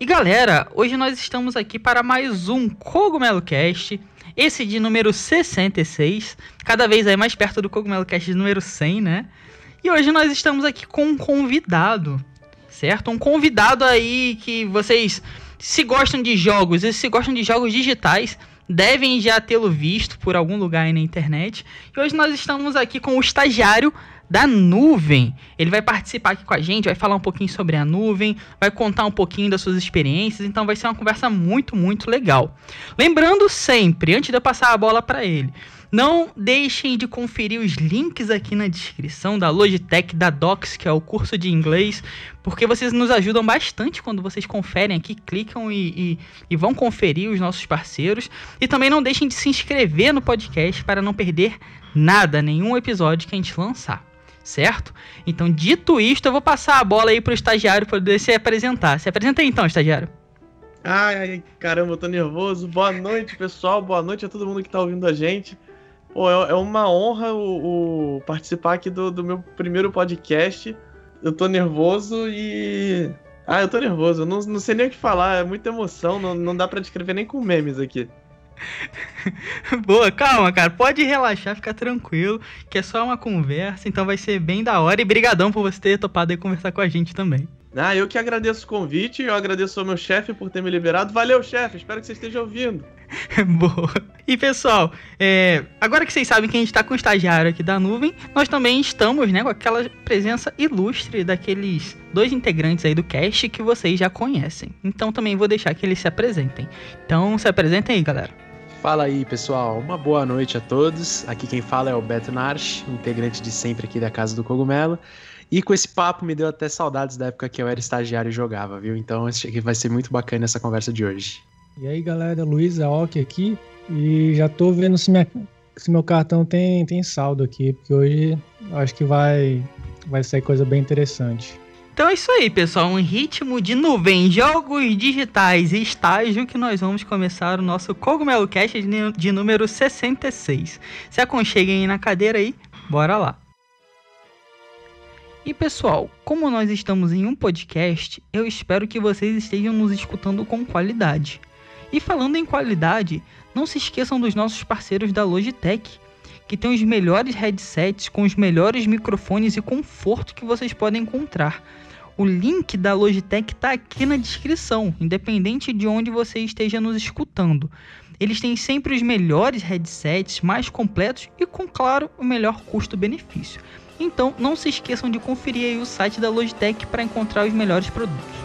E galera, hoje nós estamos aqui para mais um Cogumelo Cast, esse de número 66, cada vez aí mais perto do Cogumelo Cast de número 100, né? E hoje nós estamos aqui com um convidado, certo? Um convidado aí que vocês, se gostam de jogos e se gostam de jogos digitais, devem já tê-lo visto por algum lugar aí na internet. E hoje nós estamos aqui com o estagiário da nuvem. Ele vai participar aqui com a gente, vai falar um pouquinho sobre a nuvem, vai contar um pouquinho das suas experiências, então vai ser uma conversa muito, muito legal. Lembrando sempre, antes de eu passar a bola para ele, não deixem de conferir os links aqui na descrição da Logitech, da Docs, que é o curso de inglês, porque vocês nos ajudam bastante quando vocês conferem aqui, clicam e, e, e vão conferir os nossos parceiros. E também não deixem de se inscrever no podcast para não perder nada, nenhum episódio que a gente lançar certo? Então, dito isto, eu vou passar a bola aí pro estagiário poder se apresentar. Se apresenta aí então, estagiário. Ai, ai, caramba, eu tô nervoso. Boa noite, pessoal. Boa noite a todo mundo que tá ouvindo a gente. Pô, é, é uma honra o, o participar aqui do, do, meu primeiro podcast. Eu tô nervoso e. Ah, eu tô nervoso. Eu não, não sei nem o que falar. É muita emoção. Não, não dá para descrever nem com memes aqui. Boa, calma, cara. Pode relaxar, ficar tranquilo, que é só uma conversa, então vai ser bem da hora. E brigadão por você ter topado aí conversar com a gente também. Ah, eu que agradeço o convite, eu agradeço ao meu chefe por ter me liberado. Valeu, chefe, espero que você esteja ouvindo. Boa. E pessoal, é, agora que vocês sabem que a gente está com o estagiário aqui da nuvem, nós também estamos né, com aquela presença ilustre daqueles dois integrantes aí do cast que vocês já conhecem. Então também vou deixar que eles se apresentem. Então se apresentem aí, galera. Fala aí, pessoal. Uma boa noite a todos. Aqui quem fala é o Beto Narch, integrante de sempre aqui da Casa do Cogumelo. E com esse papo me deu até saudades da época que eu era estagiário e jogava, viu? Então acho que vai ser muito bacana essa conversa de hoje. E aí, galera, Luiz Aoki aqui. E já tô vendo se, minha, se meu cartão tem, tem saldo aqui, porque hoje acho que vai, vai ser coisa bem interessante. Então é isso aí, pessoal. Um ritmo de nuvem, jogos digitais e estágio que nós vamos começar o nosso Cogumelo Cast de número 66. Se aconcheguem na cadeira aí, bora lá. E pessoal, como nós estamos em um podcast, eu espero que vocês estejam nos escutando com qualidade. E falando em qualidade, não se esqueçam dos nossos parceiros da Logitech, que tem os melhores headsets com os melhores microfones e conforto que vocês podem encontrar. O link da Logitech está aqui na descrição, independente de onde você esteja nos escutando. Eles têm sempre os melhores headsets, mais completos e, com claro, o melhor custo-benefício. Então, não se esqueçam de conferir o site da Logitech para encontrar os melhores produtos.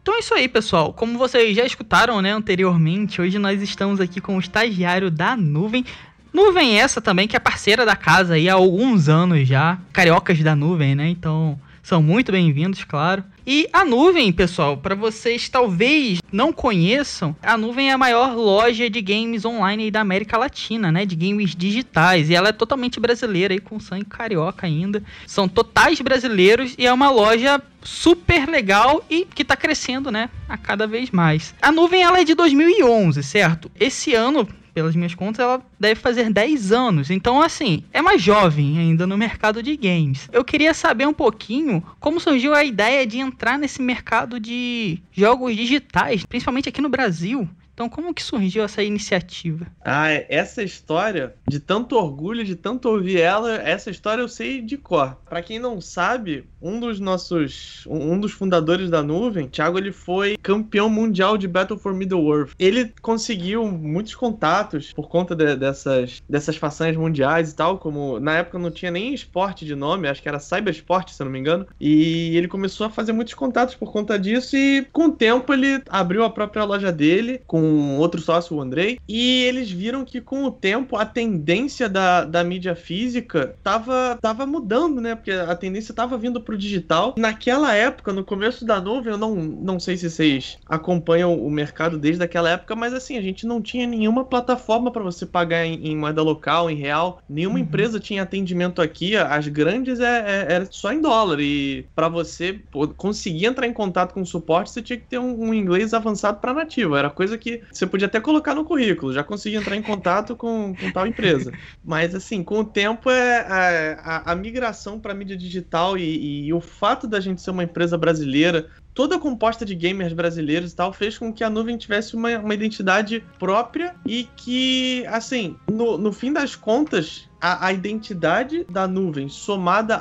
Então é isso aí, pessoal. Como vocês já escutaram né, anteriormente, hoje nós estamos aqui com o estagiário da Nuvem. Nuvem essa também, que é parceira da casa aí há alguns anos já. Cariocas da Nuvem, né? Então, são muito bem-vindos, claro. E a Nuvem, pessoal, para vocês talvez não conheçam, a Nuvem é a maior loja de games online da América Latina, né? De games digitais. E ela é totalmente brasileira aí, com sangue carioca ainda. São totais brasileiros e é uma loja super legal e que tá crescendo, né? A cada vez mais. A Nuvem, ela é de 2011, certo? Esse ano, pelas minhas contas, ela deve fazer 10 anos. Então, assim, é mais jovem ainda no mercado de games. Eu queria saber um pouquinho como surgiu a ideia de entrar nesse mercado de jogos digitais, principalmente aqui no Brasil. Então, como que surgiu essa iniciativa? Ah, essa história, de tanto orgulho, de tanto ouvir ela, essa história eu sei de cor. Para quem não sabe, um dos nossos, um dos fundadores da nuvem, Thiago, ele foi campeão mundial de Battle for Middle-earth. Ele conseguiu muitos contatos por conta de, dessas, dessas façanhas mundiais e tal, como na época não tinha nem esporte de nome, acho que era Cybersport, se eu não me engano. E ele começou a fazer muitos contatos por conta disso e com o tempo ele abriu a própria loja dele com um outro sócio, o Andrei, e eles viram que com o tempo a tendência da, da mídia física tava, tava mudando, né? Porque a tendência tava vindo pro digital. Naquela época, no começo da nuvem, eu não, não sei se vocês acompanham o mercado desde aquela época, mas assim, a gente não tinha nenhuma plataforma para você pagar em, em, moeda local, em real. Nenhuma uhum. empresa tinha atendimento aqui. As grandes é, é, era só em dólar. E para você conseguir entrar em contato com o suporte, você tinha que ter um, um inglês avançado para nativo. Era coisa que você podia até colocar no currículo. Já consegui entrar em contato com, com tal empresa. Mas assim, com o tempo é a, a, a migração para mídia digital e, e o fato da gente ser uma empresa brasileira toda composta de gamers brasileiros e tal, fez com que a nuvem tivesse uma, uma identidade própria e que, assim, no, no fim das contas, a, a identidade da nuvem somada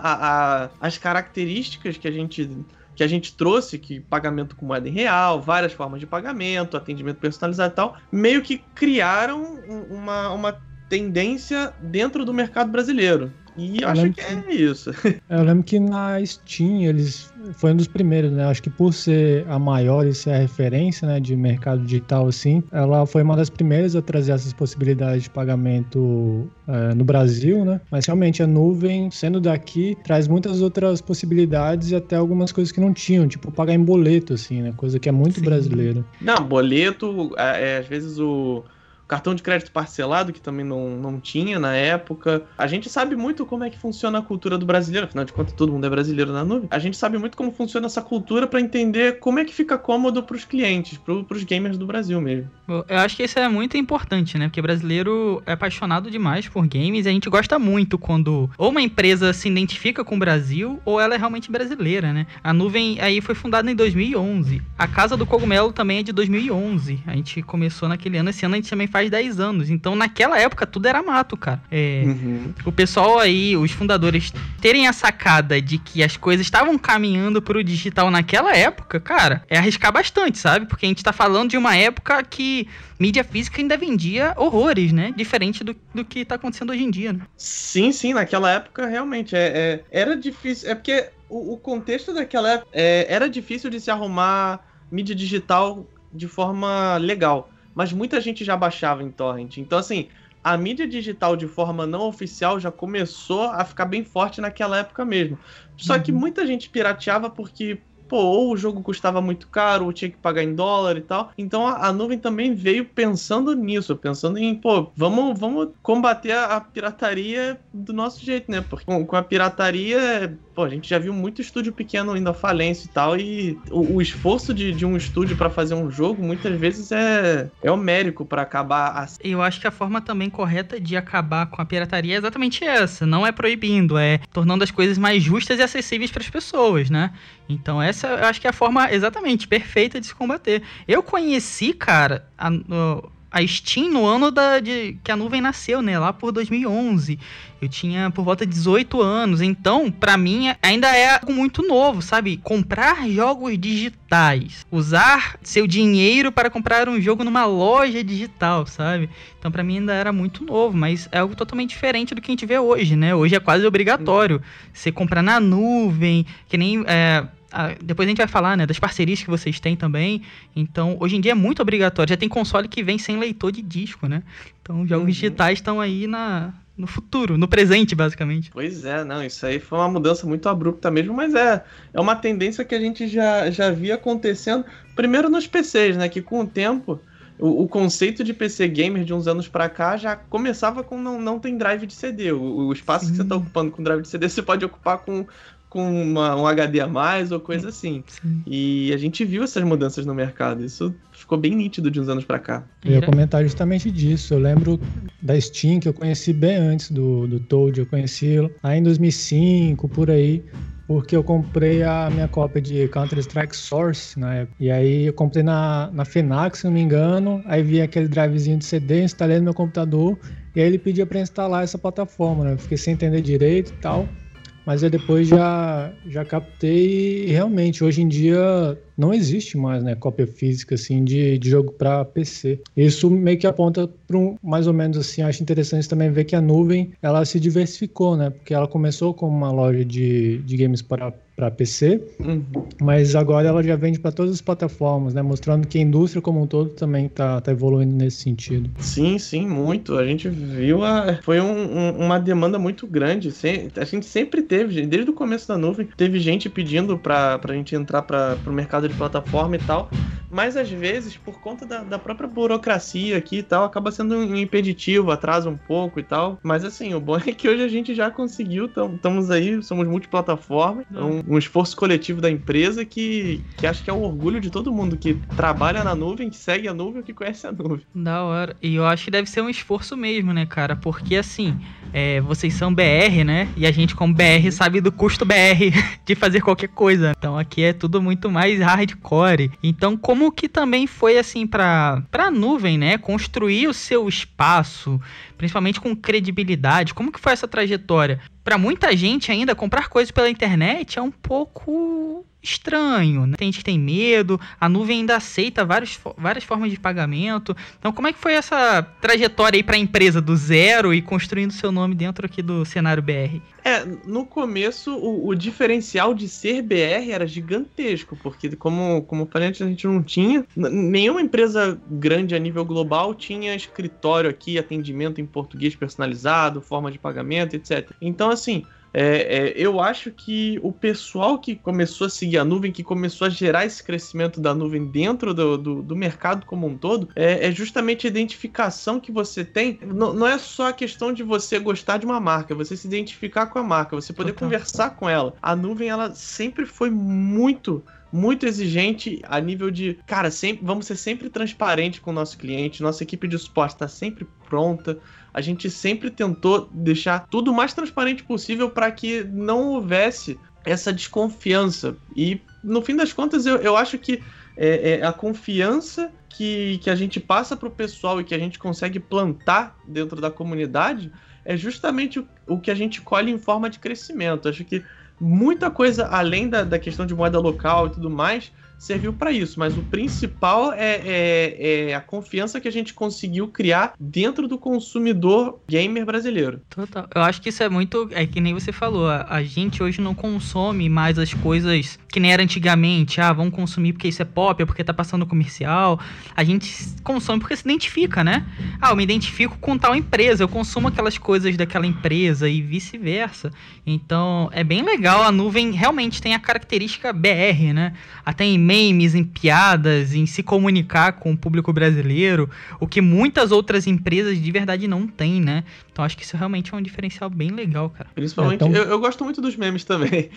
às características que a gente que a gente trouxe, que pagamento com moeda em real, várias formas de pagamento, atendimento personalizado e tal, meio que criaram uma, uma tendência dentro do mercado brasileiro. E eu, acho que, que, é isso. Eu lembro que na Steam eles foi um dos primeiros, né? Acho que por ser a maior e ser a referência, né, de mercado digital assim, ela foi uma das primeiras a trazer essas possibilidades de pagamento é, no Brasil, né? Mas realmente a nuvem, sendo daqui, traz muitas outras possibilidades e até algumas coisas que não tinham, tipo pagar em boleto, assim, né? Coisa que é muito brasileira. Não, boleto, é, às vezes o cartão de crédito parcelado, que também não, não tinha na época. A gente sabe muito como é que funciona a cultura do brasileiro, afinal de contas, todo mundo é brasileiro na nuvem. A gente sabe muito como funciona essa cultura para entender como é que fica cômodo para os clientes, para os gamers do Brasil mesmo. Eu acho que isso é muito importante, né? Porque brasileiro é apaixonado demais por games e a gente gosta muito quando ou uma empresa se identifica com o Brasil ou ela é realmente brasileira, né? A nuvem aí foi fundada em 2011. A Casa do Cogumelo também é de 2011. A gente começou naquele ano, esse ano a gente também faz 10 anos. Então, naquela época, tudo era mato, cara. É, uhum. O pessoal aí, os fundadores, terem a sacada de que as coisas estavam caminhando pro digital naquela época, cara, é arriscar bastante, sabe? Porque a gente tá falando de uma época que mídia física ainda vendia horrores, né? Diferente do, do que tá acontecendo hoje em dia, né? Sim, sim, naquela época realmente é, é era difícil. É porque o, o contexto daquela época é, era difícil de se arrumar mídia digital de forma legal mas muita gente já baixava em torrent. Então, assim, a mídia digital de forma não oficial já começou a ficar bem forte naquela época mesmo. Só uhum. que muita gente pirateava porque pô, ou o jogo custava muito caro, ou tinha que pagar em dólar e tal. Então a, a nuvem também veio pensando nisso, pensando em, pô, vamos, vamos combater a, a pirataria do nosso jeito, né? Porque com, com, a pirataria, pô, a gente já viu muito estúdio pequeno indo à falência e tal, e o, o esforço de, de um estúdio para fazer um jogo muitas vezes é, é homérico para acabar. Assim. Eu acho que a forma também correta de acabar com a pirataria é exatamente essa, não é proibindo, é tornando as coisas mais justas e acessíveis para as pessoas, né? Então essa eu acho que é a forma exatamente perfeita de se combater. Eu conheci, cara, a, a Steam no ano da, de, que a nuvem nasceu, né? Lá por 2011. Eu tinha por volta de 18 anos. Então, para mim, ainda é algo muito novo, sabe? Comprar jogos digitais. Usar seu dinheiro para comprar um jogo numa loja digital, sabe? Então, para mim, ainda era muito novo. Mas é algo totalmente diferente do que a gente vê hoje, né? Hoje é quase obrigatório. Você comprar na nuvem, que nem. É, depois a gente vai falar, né, das parcerias que vocês têm também. Então, hoje em dia é muito obrigatório. Já tem console que vem sem leitor de disco, né? Então, jogos uhum. digitais estão aí na, no futuro, no presente, basicamente. Pois é, não, isso aí foi uma mudança muito abrupta mesmo, mas é, é uma tendência que a gente já, já via acontecendo, primeiro nos PCs, né, que com o tempo, o, o conceito de PC gamer de uns anos para cá já começava com não, não tem drive de CD, o, o espaço Sim. que você tá ocupando com drive de CD, você pode ocupar com com uma, um HD a mais ou coisa assim. Sim. E a gente viu essas mudanças no mercado. Isso ficou bem nítido de uns anos para cá. Eu ia comentar justamente disso. Eu lembro da Steam, que eu conheci bem antes do, do Toad. Eu conheci lá em 2005, por aí. Porque eu comprei a minha cópia de Counter-Strike Source na época. E aí eu comprei na, na FENAC, se não me engano. Aí vi aquele drivezinho de CD, instalei no meu computador. E aí ele pedia para instalar essa plataforma, né? Eu fiquei sem entender direito e tal. Mas eu depois já, já captei e realmente, hoje em dia não existe mais, né, cópia física assim de, de jogo para PC. Isso meio que aponta para um mais ou menos assim, acho interessante também ver que a nuvem ela se diversificou, né? Porque ela começou como uma loja de, de games para para PC, uhum. mas agora ela já vende para todas as plataformas, né? Mostrando que a indústria como um todo também tá, tá evoluindo nesse sentido. Sim, sim, muito. A gente viu a... foi um, um, uma demanda muito grande. A gente sempre teve, desde o começo da nuvem, teve gente pedindo para a gente entrar para o mercado de plataforma e tal mas às vezes, por conta da, da, própria burocracia aqui e tal, acaba sendo um impeditivo, atrasa um pouco e tal. Mas assim, o bom é que hoje a gente já conseguiu, estamos aí, somos multiplataforma, um, um, esforço coletivo da empresa que, que acho que é o orgulho de todo mundo que trabalha na nuvem, que segue a nuvem que conhece a nuvem. Da hora. E eu acho que deve ser um esforço mesmo, né, cara? Porque assim, é, vocês são BR, né? E a gente, como BR, sabe do custo BR de fazer qualquer coisa. Então aqui é tudo muito mais hardcore. Então, como que também foi assim para para nuvem, né? Construir o seu espaço, principalmente com credibilidade. Como que foi essa trajetória? Para muita gente ainda comprar coisas pela internet é um pouco estranho, né? Tem gente que tem medo, a nuvem ainda aceita vários, várias formas de pagamento. Então, como é que foi essa trajetória aí para a empresa do zero e construindo seu nome dentro aqui do cenário BR? É, no começo o, o diferencial de ser BR era gigantesco, porque como, como falei antes, a gente não tinha, nenhuma empresa grande a nível global tinha escritório aqui, atendimento em português personalizado, forma de pagamento, etc. Então, assim, é, é, eu acho que o pessoal que começou a seguir a nuvem, que começou a gerar esse crescimento da nuvem dentro do, do, do mercado como um todo, é, é, justamente a identificação que você tem. Não, não, é só a questão de você gostar de uma marca, é você se identificar com a marca, você poder Total. conversar com ela. A nuvem, ela sempre foi muito muito exigente a nível de, cara, sempre, vamos ser sempre transparente com o nosso cliente, nossa equipe de suporte está sempre pronta. A gente sempre tentou deixar tudo o mais transparente possível para que não houvesse essa desconfiança. E no fim das contas, eu, eu acho que é, é a confiança que, que a gente passa para o pessoal e que a gente consegue plantar dentro da comunidade é justamente o, o que a gente colhe em forma de crescimento. Acho que muita coisa além da, da questão de moeda local e tudo mais serviu para isso, mas o principal é, é, é, a confiança que a gente conseguiu criar dentro do consumidor gamer brasileiro. Total. Eu acho que isso é muito. É que nem você falou, a, a gente hoje não consome mais as coisas que nem era antigamente. Ah, vamos consumir porque isso é pop, é porque tá passando comercial. A gente consome porque se identifica, né? Ah, eu me identifico com tal empresa, eu consumo aquelas coisas daquela empresa e vice-versa. Então é bem legal. A nuvem realmente tem a característica BR, né? Até em memes, em piadas, em se comunicar com o público brasileiro, o que muitas outras empresas de verdade não têm, né? Então acho que isso realmente é um diferencial bem legal, cara. Principalmente, é, então... eu, eu, gosto muito dos memes também.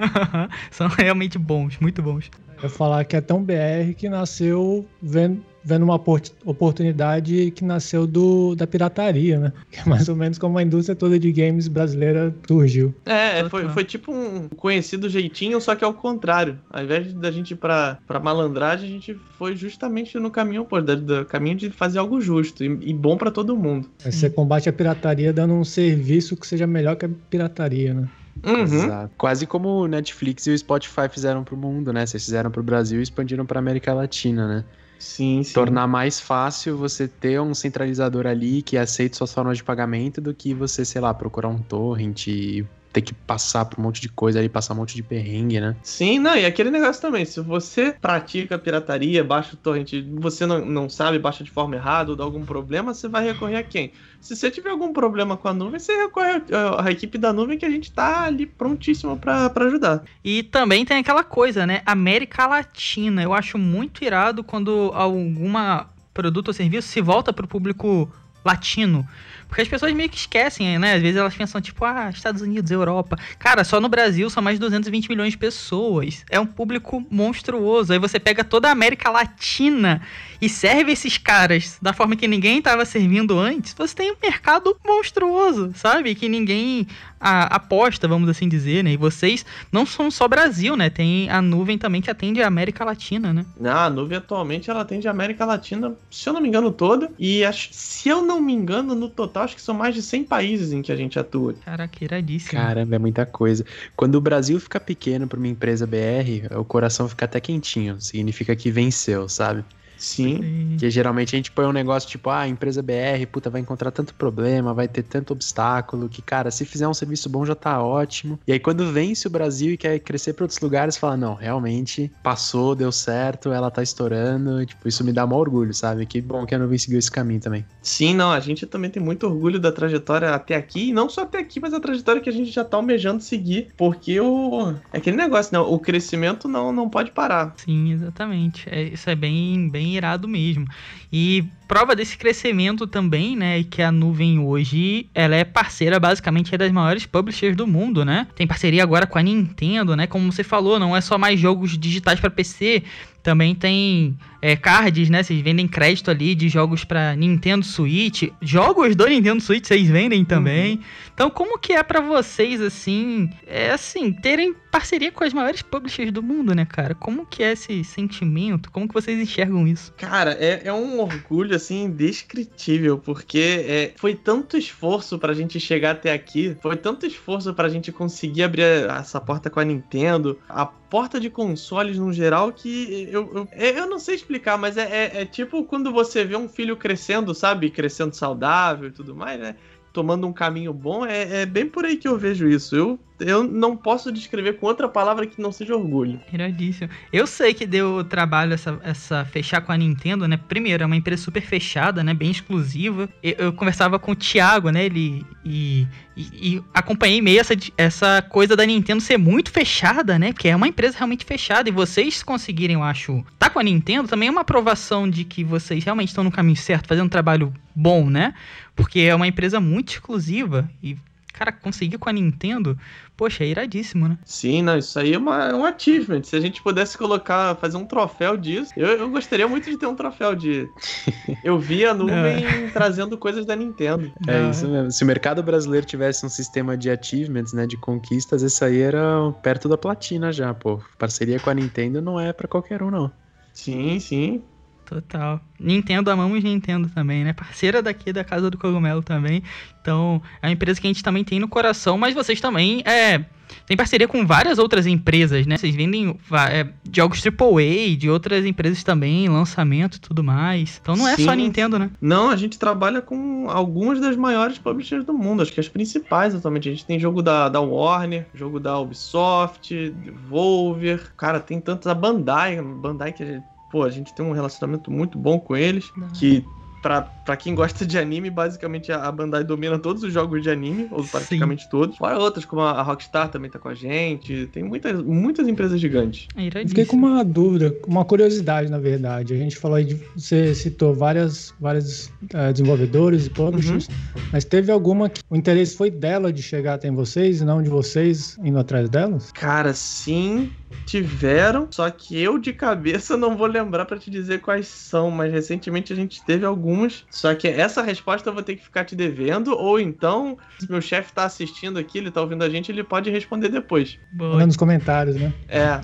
São realmente bons, muito bons. Eu falar que é tão BR que nasceu vendo vendo uma oportunidade que nasceu do, da pirataria, né? Que é mais ou menos como a indústria toda de games brasileira surgiu. É, foi, foi tipo um conhecido jeitinho, só que ao contrário. Ao invés da gente ir pra, pra malandragem, a gente foi justamente no caminho oposto, do, caminho de fazer algo justo e, e bom para todo mundo. Você combate a pirataria dando um serviço que seja melhor que a pirataria, né? Uhum. Exato. Quase como o Netflix e o Spotify fizeram pro mundo, né? Vocês fizeram pro Brasil e expandiram pra América Latina, né? Sim, sim. Tornar mais fácil você ter um centralizador ali que aceite suas formas de pagamento do que você, sei lá, procurar um torrent e ter que passar por um monte de coisa ali, passar um monte de perrengue, né? Sim, não, e aquele negócio também, se você pratica pirataria, baixa o torrent, você não, não sabe, baixa de forma errada ou dá algum problema, você vai recorrer a quem? Se você tiver algum problema com a nuvem, você recorre à equipe da nuvem que a gente tá ali prontíssimo para ajudar. E também tem aquela coisa, né? América Latina, eu acho muito irado quando alguma produto ou serviço se volta para o público latino. Porque as pessoas meio que esquecem, né? Às vezes elas pensam, tipo, ah, Estados Unidos, Europa. Cara, só no Brasil são mais de 220 milhões de pessoas. É um público monstruoso. Aí você pega toda a América Latina e serve esses caras da forma que ninguém estava servindo antes. Você tem um mercado monstruoso, sabe? Que ninguém a, aposta, vamos assim dizer, né? E vocês não são só Brasil, né? Tem a nuvem também que atende a América Latina, né? Não, a nuvem atualmente ela atende a América Latina, se eu não me engano, toda. E acho, se eu não me engano, no total acho que são mais de 100 países em que a gente atua. Caraca, iradíssimo. Caramba, é muita coisa. Quando o Brasil fica pequeno pra uma empresa BR, o coração fica até quentinho. Significa que venceu, sabe? Sim. Sim. Porque geralmente a gente põe um negócio tipo, ah, empresa BR, puta, vai encontrar tanto problema, vai ter tanto obstáculo, que, cara, se fizer um serviço bom já tá ótimo. E aí quando vence o Brasil e quer crescer pra outros lugares, fala, não, realmente passou, deu certo, ela tá estourando, e, tipo, isso me dá maior orgulho, sabe? Que bom que a Nuvem seguiu esse caminho também. Sim, não, a gente também tem muito orgulho da trajetória até aqui, e não só até aqui, mas a trajetória que a gente já tá almejando seguir, porque o é aquele negócio, né? O crescimento não, não pode parar. Sim, exatamente. É, isso é bem, bem irado mesmo. E prova desse crescimento também, né, que a nuvem hoje, ela é parceira basicamente é das maiores publishers do mundo, né? Tem parceria agora com a Nintendo, né? Como você falou, não é só mais jogos digitais para PC, também tem é, cards, né? Vocês vendem crédito ali de jogos para Nintendo Switch. Jogos do Nintendo Switch vocês vendem também. Então, como que é para vocês, assim, é assim, terem parceria com as maiores publishers do mundo, né, cara? Como que é esse sentimento? Como que vocês enxergam isso? Cara, é, é um orgulho, assim, indescritível, porque é, foi tanto esforço pra gente chegar até aqui, foi tanto esforço pra gente conseguir abrir essa porta com a Nintendo, a porta de consoles no geral, que eu, eu, é, eu não sei explicar, mas é, é, é tipo quando você vê um filho crescendo, sabe? Crescendo saudável e tudo mais, né? tomando um caminho bom, é, é, bem por aí que eu vejo isso. Eu, eu não posso descrever com outra palavra que não seja orgulho. Iradíssimo. Eu sei que deu trabalho essa, essa fechar com a Nintendo, né? Primeiro, é uma empresa super fechada, né? Bem exclusiva. Eu, eu conversava com o Thiago, né? Ele e, e, e, acompanhei meio essa, essa coisa da Nintendo ser muito fechada, né? Que é uma empresa realmente fechada. E vocês conseguirem, eu acho, tá com a Nintendo também é uma aprovação de que vocês realmente estão no caminho certo, fazendo um trabalho bom, né? Porque é uma empresa muito exclusiva e, cara, conseguir com a Nintendo, poxa, é iradíssimo, né? Sim, não, isso aí é, uma, é um achievement. Se a gente pudesse colocar, fazer um troféu disso, eu, eu gostaria muito de ter um troféu de. Eu vi a nuvem trazendo coisas da Nintendo. É Não, isso mesmo. Se o mercado brasileiro tivesse um sistema de achievements, né, de conquistas, esse aí era perto da platina já, pô. Parceria com a Nintendo não é pra qualquer um, não. Sim, sim. Total. Nintendo, amamos Nintendo também, né? Parceira daqui da Casa do Cogumelo também. Então, é uma empresa que a gente também tem no coração, mas vocês também é, tem parceria com várias outras empresas, né? Vocês vendem é, jogos AAA de outras empresas também, lançamento e tudo mais. Então não é só Sim. Nintendo, né? Não, a gente trabalha com algumas das maiores publishers do mundo, acho que as principais atualmente. A gente tem jogo da, da Warner, jogo da Ubisoft, Devolver. Cara, tem tantos. A Bandai, Bandai que a gente, pô, a gente tem um relacionamento muito bom com eles. Que pra, pra quem gosta de anime, basicamente a Bandai domina todos os jogos de anime, ou Sim. praticamente todos. Fora outras, como a Rockstar também tá com a gente. Tem muitas, muitas empresas gigantes. É. Fiquei com uma dúvida, uma curiosidade, na verdade. A gente falou aí de. Você citou várias, várias eh, desenvolvedores e publishers, mas teve alguma que o interesse foi dela de chegar até vocês e não de vocês indo atrás delas? Cara, sim, tiveram, só que eu de cabeça não vou lembrar pra te dizer quais são, mas recentemente a gente teve algumas. Só que essa resposta eu vou ter que ficar te devendo, ou então, se meu chefe tá assistindo aqui, ele tá ouvindo a gente, ele pode responder depois. Boa. Manda nos comentários, né? É,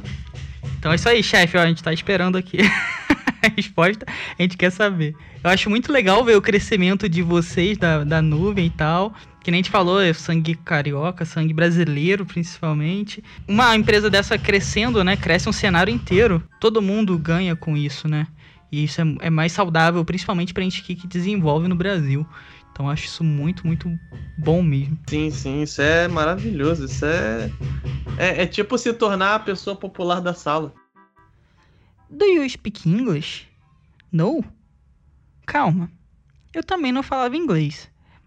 Então é isso aí, chefe. A gente tá esperando aqui a resposta. A gente quer saber. Eu acho muito legal ver o crescimento de vocês, da, da nuvem e tal. Que nem a gente falou, é sangue carioca, sangue brasileiro, principalmente. Uma empresa dessa crescendo, né? Cresce um cenário inteiro. Todo mundo ganha com isso, né? E isso é, é mais saudável, principalmente pra gente que, que desenvolve no Brasil. Então eu acho isso muito, muito bom mesmo. sim, sim, isso é maravilhoso. Isso é. É, é tipo se tornar a pessoa popular da sala. Do you speak English? No? Calma. Eu também não falava inglês,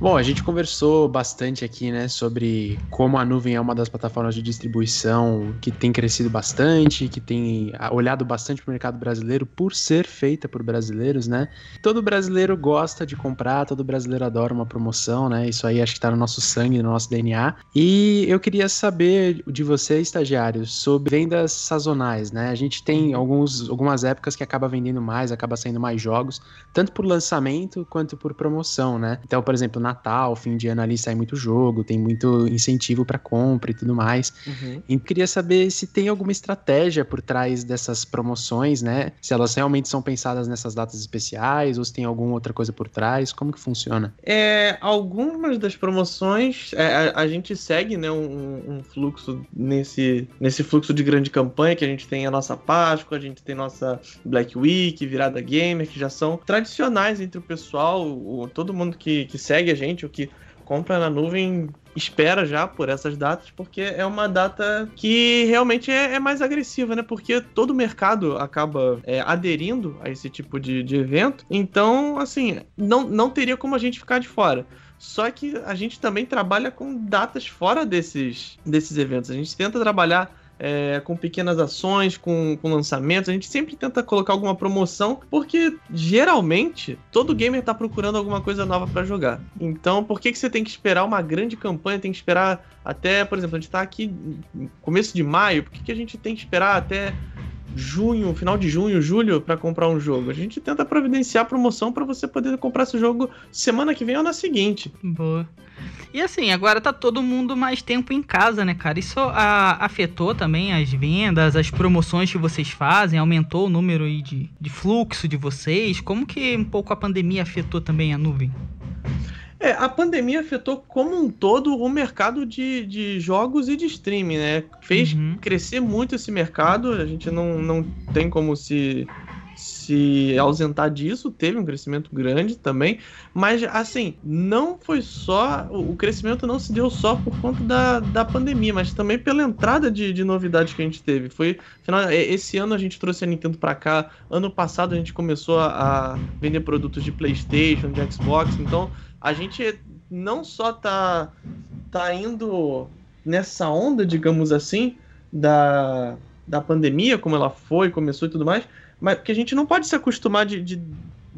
Bom, a gente conversou bastante aqui, né, sobre como a nuvem é uma das plataformas de distribuição que tem crescido bastante, que tem olhado bastante para o mercado brasileiro por ser feita por brasileiros, né? Todo brasileiro gosta de comprar, todo brasileiro adora uma promoção, né? Isso aí acho que está no nosso sangue, no nosso DNA. E eu queria saber de você, estagiário, sobre vendas sazonais, né? A gente tem alguns, algumas épocas que acaba vendendo mais, acaba saindo mais jogos, tanto por lançamento quanto por promoção, né? Então, por exemplo, Natal, fim de ano ali sai muito jogo, tem muito incentivo para compra e tudo mais. Uhum. E queria saber se tem alguma estratégia por trás dessas promoções, né? Se elas realmente são pensadas nessas datas especiais ou se tem alguma outra coisa por trás, como que funciona? É, algumas das promoções é, a, a, gente segue, né, um, um, fluxo nesse, nesse fluxo de grande campanha que a gente tem a nossa Páscoa, a gente tem nossa Black Week, virada gamer, que já são tradicionais entre o pessoal, o, todo mundo que, que segue a gente, o que compra na nuvem espera já por essas datas, porque é uma data que realmente é, é mais agressiva, né? Porque todo o mercado acaba é, aderindo a esse tipo de, de evento. Então, assim, não, não teria como a gente ficar de fora. Só que a gente também trabalha com datas fora desses, desses eventos. A gente tenta trabalhar é, com pequenas ações, com, com lançamentos. A gente sempre tenta colocar alguma promoção, porque geralmente todo gamer tá procurando alguma coisa nova para jogar. Então, por que, que você tem que esperar uma grande campanha? Tem que esperar até, por exemplo, a gente tá aqui começo de maio, por que, que a gente tem que esperar até junho, final de junho, julho para comprar um jogo. A gente tenta providenciar promoção para você poder comprar esse jogo semana que vem ou na seguinte. Boa. E assim, agora tá todo mundo mais tempo em casa, né, cara? Isso a, afetou também as vendas, as promoções que vocês fazem, aumentou o número de, de fluxo de vocês. Como que um pouco a pandemia afetou também a nuvem? É, a pandemia afetou como um todo o mercado de, de jogos e de streaming, né? Fez uhum. crescer muito esse mercado, a gente não, não tem como se, se ausentar disso, teve um crescimento grande também, mas assim, não foi só, o crescimento não se deu só por conta da, da pandemia, mas também pela entrada de, de novidades que a gente teve. Foi, final, esse ano a gente trouxe a Nintendo para cá, ano passado a gente começou a, a vender produtos de PlayStation, de Xbox, então a gente não só tá, tá indo nessa onda, digamos assim, da, da pandemia, como ela foi, começou e tudo mais, mas porque a gente não pode se acostumar de, de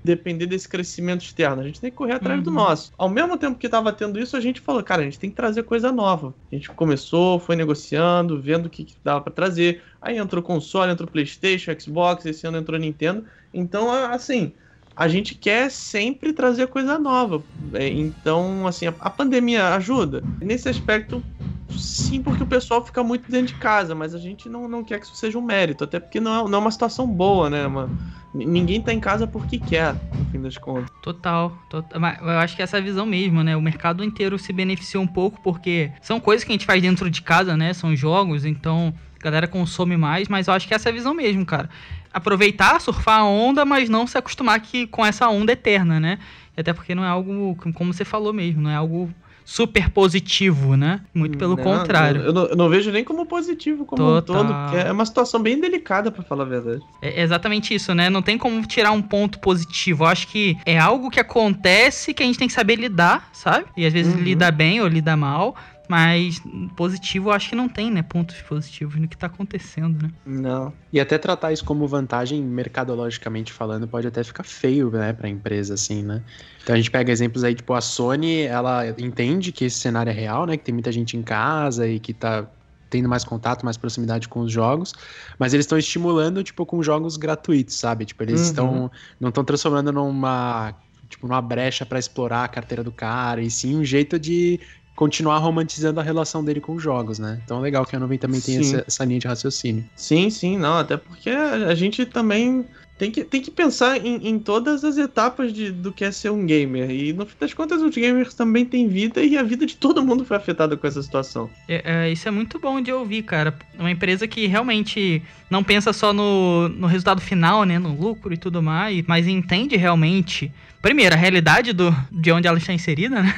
depender desse crescimento externo. A gente tem que correr atrás uhum. do nosso. Ao mesmo tempo que estava tendo isso, a gente falou, cara, a gente tem que trazer coisa nova. A gente começou, foi negociando, vendo o que, que dava para trazer. Aí entrou console, entrou PlayStation, Xbox, esse ano entrou Nintendo. Então, assim, a gente quer sempre trazer coisa nova. É, então, assim, a, pandemia ajuda? Nesse aspecto, sim, porque o pessoal fica muito dentro de casa, mas a gente não, não quer que isso seja um mérito, até porque não é, não é uma situação boa, né? Uma, ninguém tá em casa porque quer, no fim das contas. Total, total. Eu acho que é essa visão mesmo, né? O mercado inteiro se beneficiou um pouco porque são coisas que a gente faz dentro de casa, né? São jogos, então a galera consome mais, mas eu acho que é essa é a visão mesmo, cara aproveitar, surfar a onda, mas não se acostumar que, com essa onda eterna, né? Até porque não é algo, como você falou mesmo, não é algo super positivo, né? Muito pelo não, contrário. Eu não, eu não, vejo nem como positivo como Total. um todo, é uma situação bem delicada, para falar a verdade. É exatamente isso, né? Não tem como tirar um ponto positivo. Eu acho que é algo que acontece que a gente tem que saber lidar, sabe? E às vezes uhum. lida bem ou lida mal, mas positivo eu acho que não tem, né? Pontos positivos no que tá acontecendo, né? Não. E até tratar isso como vantagem, mercadologicamente falando, pode até ficar feio, né, pra empresa, assim, né? Então a gente pega exemplos aí, tipo, a Sony, ela entende que esse cenário é real, né? Que tem muita gente em casa e que tá tendo mais contato, mais proximidade com os jogos, mas eles estão estimulando, tipo, com jogos gratuitos, sabe? Tipo, eles estão uhum. não estão transformando numa tipo numa brecha para explorar a carteira do cara, e sim um jeito de continuar romantizando a relação dele com os jogos, né? Então é legal que a nuvem também tem essa, essa, linha de raciocínio. Sim, sim, não, até porque a gente também tem que, tem que pensar em, em todas as etapas de, do que é ser um gamer. E no fim das contas, os gamers também têm vida e a vida de todo mundo foi afetada com essa situação. É, é, isso é muito bom de ouvir, cara. Uma empresa que realmente não pensa só no, no resultado final, né? No lucro e tudo mais, mas entende realmente primeiro, a realidade do, de onde ela está inserida, né?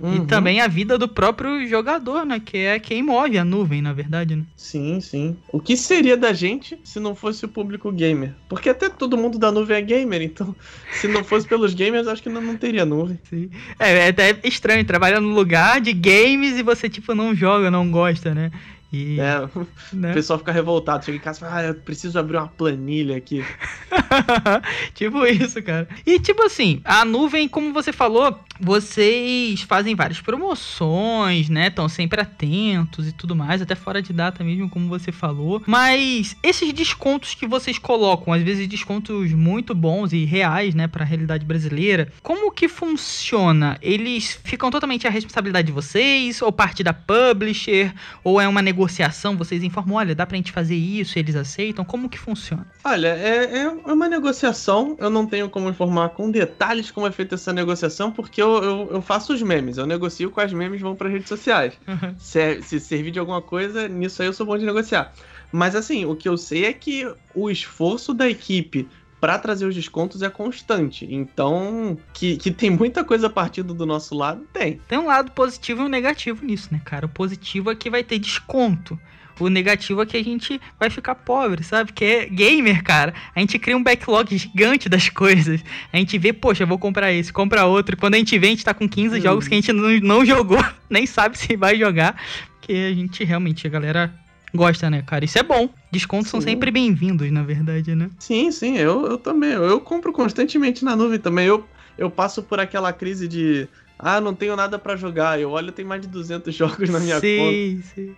E Uhum. também a vida do próprio jogador, né? Que é quem move a nuvem, na verdade, né? Sim, sim. O que seria da gente se não fosse o público gamer? Porque até todo mundo da nuvem é gamer, então se não fosse pelos gamers, acho que não, não teria nuvem. Sim. É, é até estranho trabalhar no lugar de games e você, tipo, não joga, não gosta, né? E, É, o né? pessoal fica revoltado, chega em casa e fala, ah, eu preciso abrir uma planilha aqui. tipo isso, cara. E tipo assim, a nuvem, como você falou, vocês fazem várias promoções, né? Estão sempre atentos e tudo mais, até fora de data mesmo, como você falou. Mas esses descontos que vocês colocam, às vezes descontos muito bons e reais, né, para a realidade brasileira, como que funciona? Eles ficam totalmente à responsabilidade de vocês ou parte da publisher ou é uma negociação? Vocês informam, olha, dá pra gente fazer isso, eles aceitam? Como que funciona? Olha, é, é uma negociação, eu não tenho como informar com detalhes como é feita essa negociação, porque eu, eu, eu faço os memes, eu negocio com as memes vão para redes sociais. Se, se servir de alguma coisa, nisso aí eu sou bom de negociar. Mas assim, o que eu sei é que o esforço da equipe para trazer os descontos é constante. Então, que, que tem muita coisa partindo do nosso lado, tem. Tem um lado positivo e um negativo nisso, né, cara? O positivo é que vai ter desconto. O negativo é que a gente vai ficar pobre, sabe? Que é gamer, cara. A gente cria um backlog gigante das coisas. A gente vê, poxa, eu vou comprar esse, compra outro. Quando a gente vê, a gente tá com 15 Hum. jogos que a gente não, não jogou, nem sabe se vai jogar. Porque a gente realmente, a galera gosta, né, cara? Isso é bom. Descontos são Sim. sempre bem-vindos, na verdade, né? Sim, sim, eu, eu também. Eu compro constantemente na nuvem também. Eu, eu passo por aquela crise de. Ah, não tenho nada pra jogar. Eu olho, tem mais de 200 jogos na minha conta. sim, sim.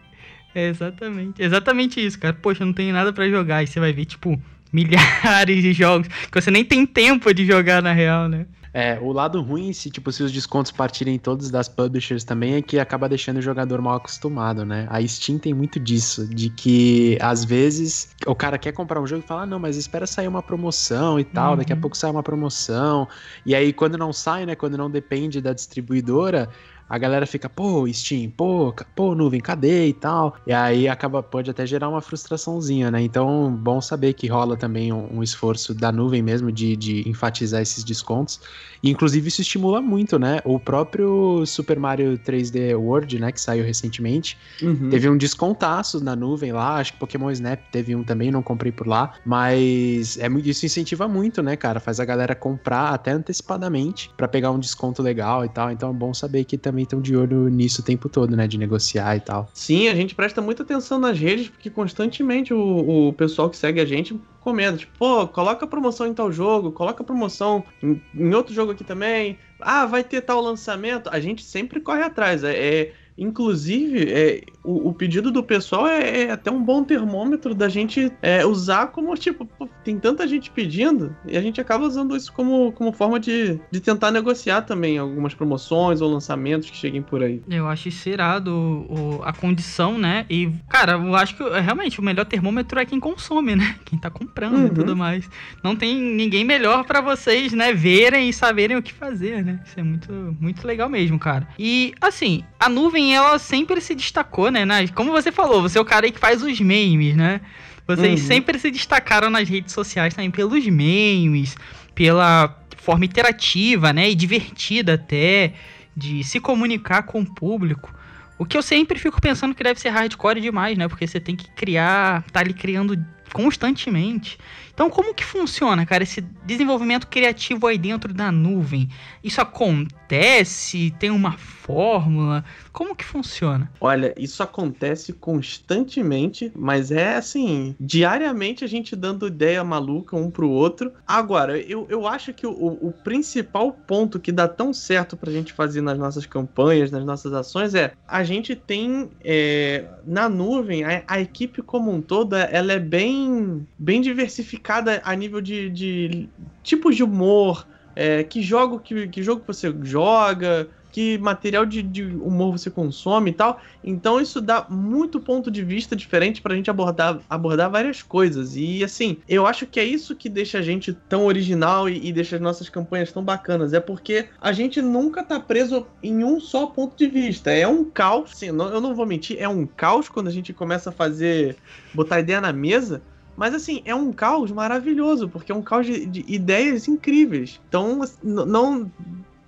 É exatamente. Exatamente isso, cara. Poxa, eu não tenho nada pra jogar. E você vai ver, tipo, milhares de jogos que você nem tem tempo de jogar na real, né? É, o lado ruim, se, tipo, se os descontos partirem todos das publishers também, é que acaba deixando o jogador mal acostumado, né? A Steam tem muito disso, de que às vezes o cara quer comprar um jogo e fala, ah, não, mas espera sair uma promoção e tal, daqui a Uhum. pouco sai uma promoção. E aí, quando não sai, né, quando não depende da distribuidora, a galera fica, pô, Steam, pô, pô, nuvem, cadê e tal. E aí acaba, pode até gerar uma frustraçãozinha, né? Então, bom saber que rola também um, um esforço da nuvem mesmo de, de enfatizar esses descontos. E, inclusive, isso estimula muito, né? O próprio Super Mario 3D World, né, que saiu recentemente, Uhum. Teve um descontaço na nuvem lá, acho que Pokémon Snap teve um também, não comprei por lá, mas é isso incentiva muito, né, cara? Faz a galera comprar até antecipadamente pra pegar um desconto legal e tal. Então é bom saber que também estão de olho nisso o tempo todo, né, de negociar e tal. Sim, a gente presta muita atenção nas redes, porque constantemente o, o pessoal que segue a gente comenta, tipo, pô, coloca promoção em tal jogo, coloca promoção em, em outro jogo aqui também. Ah, vai ter tal lançamento. A gente sempre corre atrás. É, é- inclusive, é, o, o pedido do pessoal é, é até um bom termômetro da gente é, usar como, tipo, pô, tem tanta gente pedindo, e a gente acaba usando isso como, como forma de, de tentar negociar também algumas promoções ou lançamentos que cheguem por aí. Eu acho irado o- a condição, né? E, cara, eu acho que é, realmente o melhor termômetro é quem consome, né? Quem tá comprando e Uhum. tudo mais. Não tem ninguém melhor pra vocês, né, verem e saberem o que fazer, né? Isso é muito, muito legal mesmo, cara. E, assim, a nuvem, ela sempre se destacou, né? Nas- como você falou, você é o cara aí que faz os memes, né? Vocês Uhum. sempre se destacaram nas redes sociais também pelos memes, pela forma interativa, né? E divertida até, de se comunicar com o público. O que eu sempre fico pensando que deve ser hardcore demais, né? Porque você tem que criar, tá ali criando constantemente. Então, como que funciona, cara, esse desenvolvimento criativo aí dentro da nuvem? Isso acontece? Tem uma fórmula? Como que funciona? Olha, isso acontece constantemente, mas é assim, diariamente a gente dando ideia maluca um pro outro. Agora, eu, eu acho que o, o principal ponto que dá tão certo pra gente fazer nas nossas campanhas, nas nossas ações, é a gente tem é, na nuvem, a, a equipe como um todo, ela é bem, bem diversificada a nível de, de tipos de humor, é, que jogo que, que jogo você joga, que material de, de humor você consome e tal. Então isso dá muito ponto de vista diferente pra gente abordar, abordar várias coisas. E assim, eu acho que é isso que deixa a gente tão original e, e deixa as nossas campanhas tão bacanas. É porque a gente nunca tá preso em um só ponto de vista. É um caos, assim, não- eu não vou mentir, é um caos quando a gente começa a fazer, botar ideia na mesa. Mas assim, é um caos maravilhoso, porque é um caos de, de ideias incríveis. Então, não.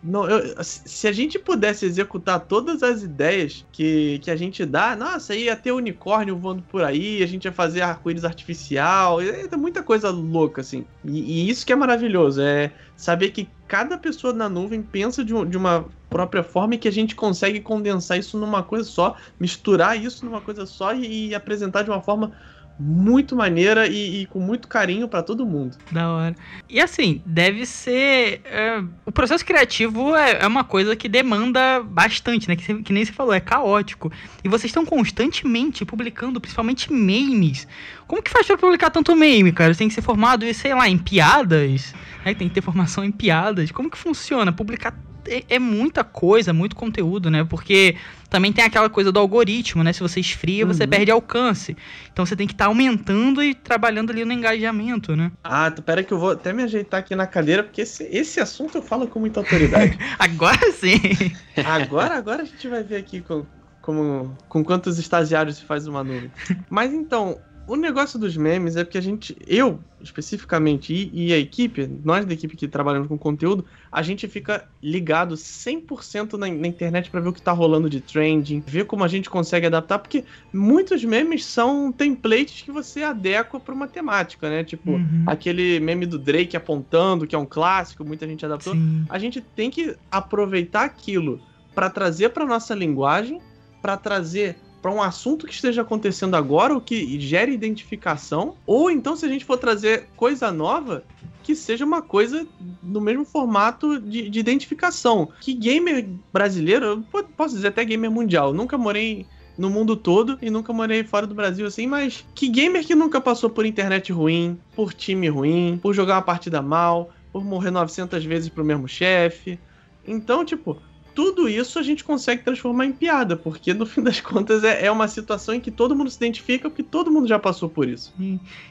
não eu, se a gente pudesse executar todas as ideias que, que a gente dá, nossa, ia ter unicórnio voando por aí, a gente ia fazer arco-íris artificial, é, muita coisa louca, assim. E, e, isso que é maravilhoso, é saber que cada pessoa na nuvem pensa de, de uma própria forma e que a gente consegue condensar isso numa coisa só, misturar isso numa coisa só e, e apresentar de uma forma muito maneira e, e com muito carinho para todo mundo. Da hora. E assim, deve ser. É, o processo criativo é, é, uma coisa que demanda bastante, né? Que, que nem você falou, é caótico. E vocês estão constantemente publicando, principalmente memes. Como que faz pra publicar tanto meme, cara? Você tem que ser formado, sei lá, em piadas. Né? Tem que ter formação em piadas. Como que funciona? Publicar é, é, muita coisa, muito conteúdo, né? Porque também tem aquela coisa do algoritmo, né? Se você esfria, uhum. você perde alcance. Então você tem que estar tá aumentando e trabalhando ali no engajamento, né? Ah, pera que eu vou até me ajeitar aqui na cadeira, porque esse, esse assunto eu falo com muita autoridade. agora sim! agora, agora a gente vai ver aqui com, como, com quantos estagiários se faz uma nuvem. Mas então, o negócio dos memes é porque a gente, eu especificamente e, e, a equipe, nós da equipe que trabalhamos com conteúdo, a gente fica ligado 100% na, na internet para ver o que tá rolando de trending, ver como a gente consegue adaptar, porque muitos memes são templates que você adequa para uma temática, né? Tipo, uhum. aquele meme do Drake apontando, que é um clássico, muita gente adaptou. Sim. A gente tem que aproveitar aquilo para trazer para nossa linguagem, para trazer para um assunto que esteja acontecendo agora, o que gere identificação, ou então se a gente for trazer coisa nova, que seja uma coisa no mesmo formato de, de identificação. Que gamer brasileiro, posso dizer até gamer mundial, nunca morei no mundo todo e nunca morei fora do Brasil assim, mas que gamer que nunca passou por internet ruim, por time ruim, por jogar uma partida mal, por morrer 900 vezes pro mesmo chefe. Então, tipo, tudo isso a gente consegue transformar em piada, porque no fim das contas é, é uma situação em que todo mundo se identifica, porque todo mundo já passou por isso.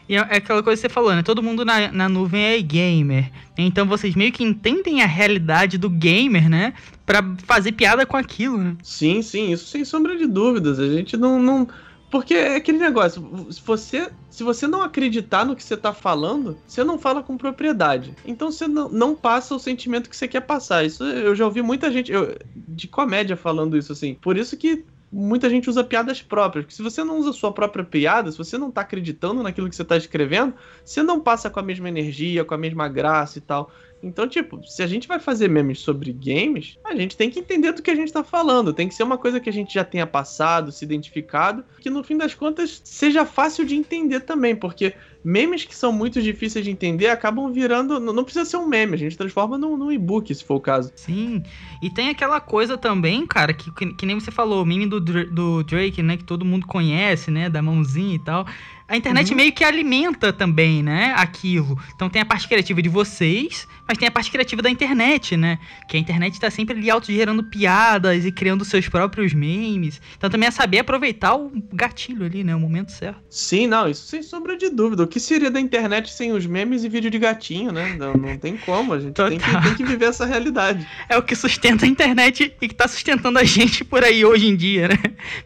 E é, é aquela coisa que você falou, né? Todo mundo na, na nuvem é gamer. Então vocês meio que entendem a realidade do gamer, né? Pra fazer piada com aquilo, né? Sim, sim, isso sem sombra de dúvidas. A gente não, não porque é aquele negócio, se você, se você não acreditar no que você tá falando, você não fala com propriedade. Então você não, não passa o sentimento que você quer passar. Isso eu já ouvi muita gente eu, de comédia falando isso assim. Por isso que muita gente usa piadas próprias. Porque se você não usa sua própria piada, se você não tá acreditando naquilo que você tá escrevendo, você não passa com a mesma energia, com a mesma graça e tal. Então, tipo, se a gente vai fazer memes sobre games, a gente tem que entender do que a gente tá falando. Tem que ser uma coisa que a gente já tenha passado, se identificado, que no fim das contas seja fácil de entender também, porque memes que são muito difíceis de entender acabam virando. Não precisa ser um meme, a gente transforma num, num e-book, se for o caso. Sim. E tem aquela coisa também, cara, que, que, que nem você falou, o meme do, do Drake, né? Que todo mundo conhece, né? Da mãozinha e tal. A internet uhum. meio que alimenta também, né? Aquilo. Então tem a parte criativa de vocês, mas tem a parte criativa da internet, né? Que a internet tá sempre ali autogerando piadas e criando seus próprios memes. Então também é saber aproveitar o gatilho ali, né? O momento certo. Sim, não, isso sem sombra de dúvida. O que seria da internet sem os memes e vídeo de gatinho, né? Não, não tem como. A gente tem que, tem que, viver essa realidade. É o que sustenta a internet e que tá sustentando a gente por aí hoje em dia, né?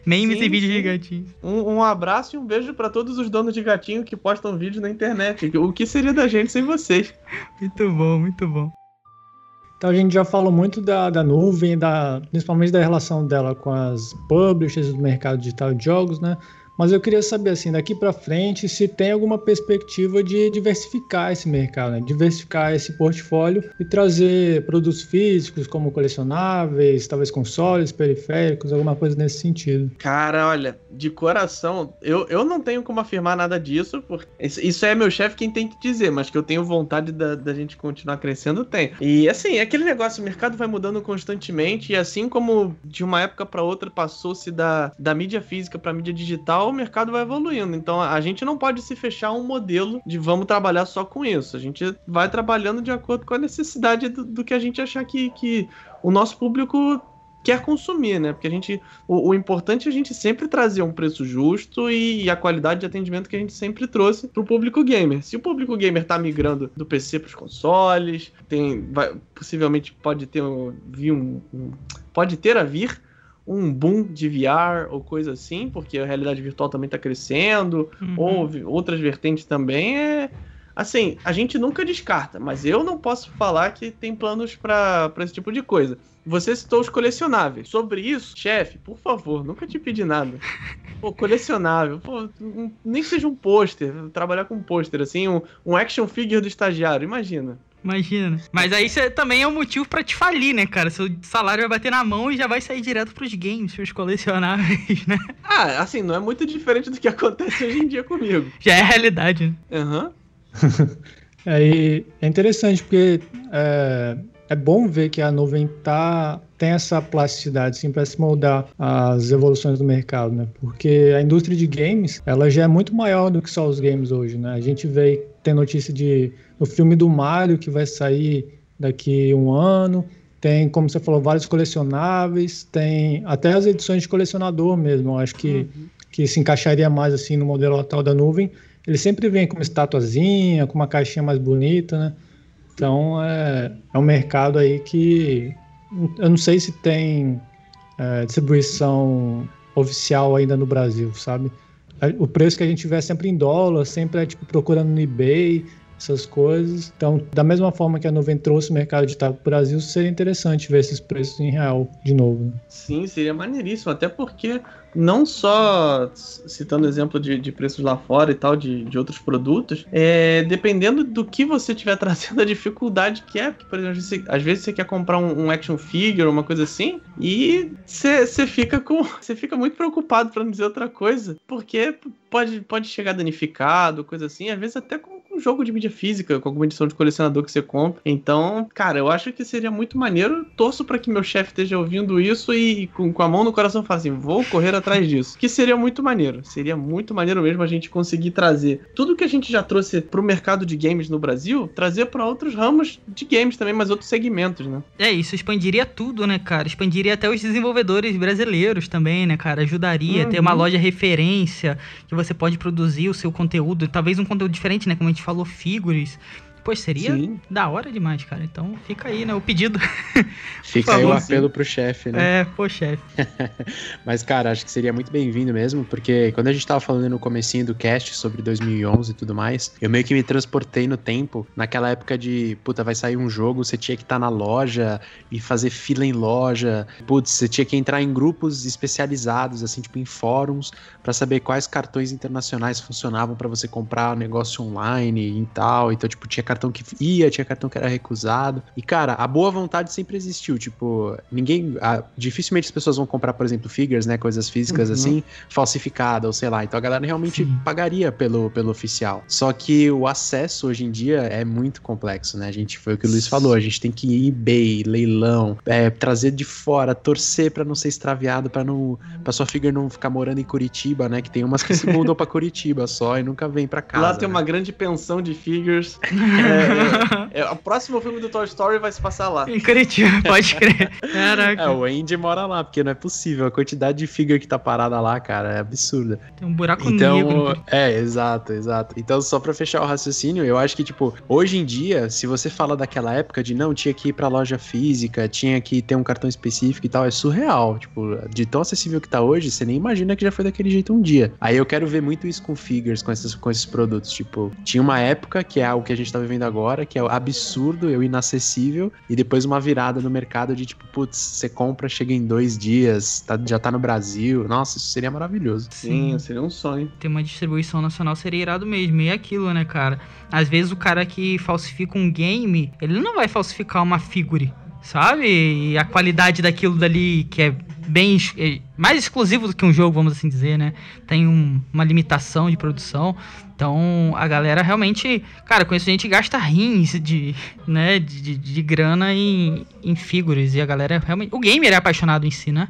Memes sim, e vídeos de gatinho. Um, um abraço e um beijo para todos os donos de gatinho que postam vídeo na internet. O que seria da gente sem vocês? Muito bom, muito bom. Então a gente já falou muito da, da nuvem, da, principalmente da relação dela com as publishers do mercado digital de jogos, né? Mas eu queria saber, assim, daqui para frente, se tem alguma perspectiva de diversificar esse mercado, né? diversificar esse portfólio e trazer produtos físicos como colecionáveis, talvez consoles, periféricos, alguma coisa nesse sentido. Cara, olha, de coração, eu, eu não tenho como afirmar nada disso, porque isso é meu chefe quem tem que dizer, mas que eu tenho vontade da, da gente continuar crescendo, tem. E assim, aquele negócio, o mercado vai mudando constantemente, e assim como de uma época para outra passou-se da, da mídia física para mídia digital, o mercado vai evoluindo. Então a gente não pode se fechar um modelo de vamos trabalhar só com isso. A gente vai trabalhando de acordo com a necessidade do, do que a gente achar que, que o nosso público quer consumir, né? Porque a gente. O, o, importante é a gente sempre trazer um preço justo e, e a qualidade de atendimento que a gente sempre trouxe para o público gamer. Se o público gamer está migrando do PC para os consoles, tem. Vai, possivelmente pode ter vir um, um, Pode ter a vir um boom de VR ou coisa assim, porque a realidade virtual também está crescendo, uhum. ou outras vertentes também, é. Assim, a gente nunca descarta, mas eu não posso falar que tem planos para esse tipo de coisa. Você citou os colecionáveis. Sobre isso, chefe, por favor, nunca te pedi nada. Pô, colecionável. Pô, nem que seja um pôster. Trabalhar com um pôster, assim, um, um action figure do estagiário, imagina. Imagina. Mas aí você também é um motivo para te falir, né, cara? Seu salário vai bater na mão e já vai sair direto pros games, pros colecionáveis, né? Ah, assim, não é muito diferente do que acontece hoje em dia comigo. Já é a realidade, né? Aham. Uhum. é, é interessante porque é, é bom ver que a nuvem tá, tem essa plasticidade assim, para se moldar às evoluções do mercado, né? Porque a indústria de games ela já é muito maior do que só os games hoje, né? A gente vê tem notícia de o filme do Mario que vai sair daqui um ano. Tem, como você falou, vários colecionáveis, tem até as edições de colecionador mesmo. Eu acho que, uhum. que se encaixaria mais assim no modelo atual da nuvem. Ele sempre vem com uma estatuazinha, com uma caixinha mais bonita, né? Então é, é um mercado aí que eu não sei se tem é, distribuição oficial ainda no Brasil, sabe? O preço que a gente vê é sempre em dólar, sempre é tipo procurando no eBay, essas coisas. Então, da mesma forma que a Nuvem trouxe o mercado digital para o Brasil, seria interessante ver esses preços em real de novo. Né? Sim, seria maneiríssimo, até porque não só citando exemplo de, de preços lá fora e tal, de, de outros produtos, é, dependendo do que você estiver trazendo, a dificuldade que é, porque, por exemplo, você, às vezes você quer comprar um, um action figure, uma coisa assim, e você fica com. Você fica muito preocupado, para não dizer outra coisa, porque pode, pode chegar danificado, coisa assim, às vezes até com um jogo de mídia física, com alguma edição de colecionador que você compra. Então, cara, eu acho que seria muito maneiro. Torço para que meu chefe esteja ouvindo isso e com, com a mão no coração falar assim: vou correr atrás disso. Que seria muito maneiro. Seria muito maneiro mesmo a gente conseguir trazer tudo que a gente já trouxe pro mercado de games no Brasil, trazer para outros ramos de games também, mas outros segmentos, né? É, isso expandiria tudo, né, cara? Expandiria até os desenvolvedores brasileiros também, né, cara? Ajudaria uhum. ter uma loja referência que você pode produzir o seu conteúdo, talvez um conteúdo diferente, né? Como a gente falou, figures. Pois seria Sim. da hora demais, cara. Então fica aí, né? O pedido. Fica aí o apelo pro chefe, né? É, pô, chefe. Mas, cara, acho que seria muito bem-vindo mesmo, porque quando a gente tava falando no comecinho do cast sobre 2011 e tudo mais, eu meio que me transportei no tempo, naquela época de, puta, vai sair um jogo, você tinha que estar tá na loja e fazer fila em loja. Putz, você tinha que entrar em grupos especializados, assim, tipo em fóruns, para saber quais cartões internacionais funcionavam para você comprar negócio online e tal. Então, tipo, tinha cartão que ia, tinha cartão que era recusado. E, cara, a boa vontade sempre existiu. Tipo, ninguém. A, dificilmente as pessoas vão comprar, por exemplo, figures, né? Coisas físicas uhum. assim, falsificada, ou sei lá. Então a galera realmente Sim. pagaria pelo, pelo oficial. Só que o acesso hoje em dia é muito complexo, né? A gente foi o que o Luiz falou, a gente tem que ir eBay, leilão, é, trazer de fora, torcer para não ser extraviado, para não. pra sua figure não ficar morando em Curitiba, né? Que tem umas que se mudam para Curitiba só e nunca vem para casa. Lá tem né? uma grande pensão de figures. yeah. É, o próximo filme do Toy Story vai se passar lá. Em Curitiba, pode crer. Caraca. É, o Andy mora lá, porque não é possível. A quantidade de figure que tá parada lá, cara, é absurda. Tem um buraco então, negro. É, exato, exato. Então, só pra fechar o raciocínio, eu acho que, tipo, hoje em dia, se você fala daquela época de não, tinha que ir pra loja física, tinha que ter um cartão específico e tal, é surreal. Tipo, de tão acessível que tá hoje, você nem imagina que já foi daquele jeito um dia. Aí eu quero ver muito isso com figures, com esses, com esses produtos. Tipo, tinha uma época que é o que a gente tá vivendo vendo agora, que é o absurdo, o inacessível, e depois uma virada no mercado de tipo, putz, você compra, chega em dois dias, tá, já tá no Brasil. Nossa, isso seria maravilhoso. Sim, seria um sonho. Ter uma distribuição nacional seria irado mesmo. E é aquilo, né, cara? Às vezes o cara que falsifica um game, ele não vai falsificar uma figure sabe? E a qualidade daquilo dali que é bem é mais exclusivo do que um jogo, vamos assim dizer, né? Tem um, uma limitação de produção. Então a galera realmente, cara, com isso a gente gasta rins de, né, de, de, de grana em, em figuras. E a galera realmente. O gamer é apaixonado em si, né?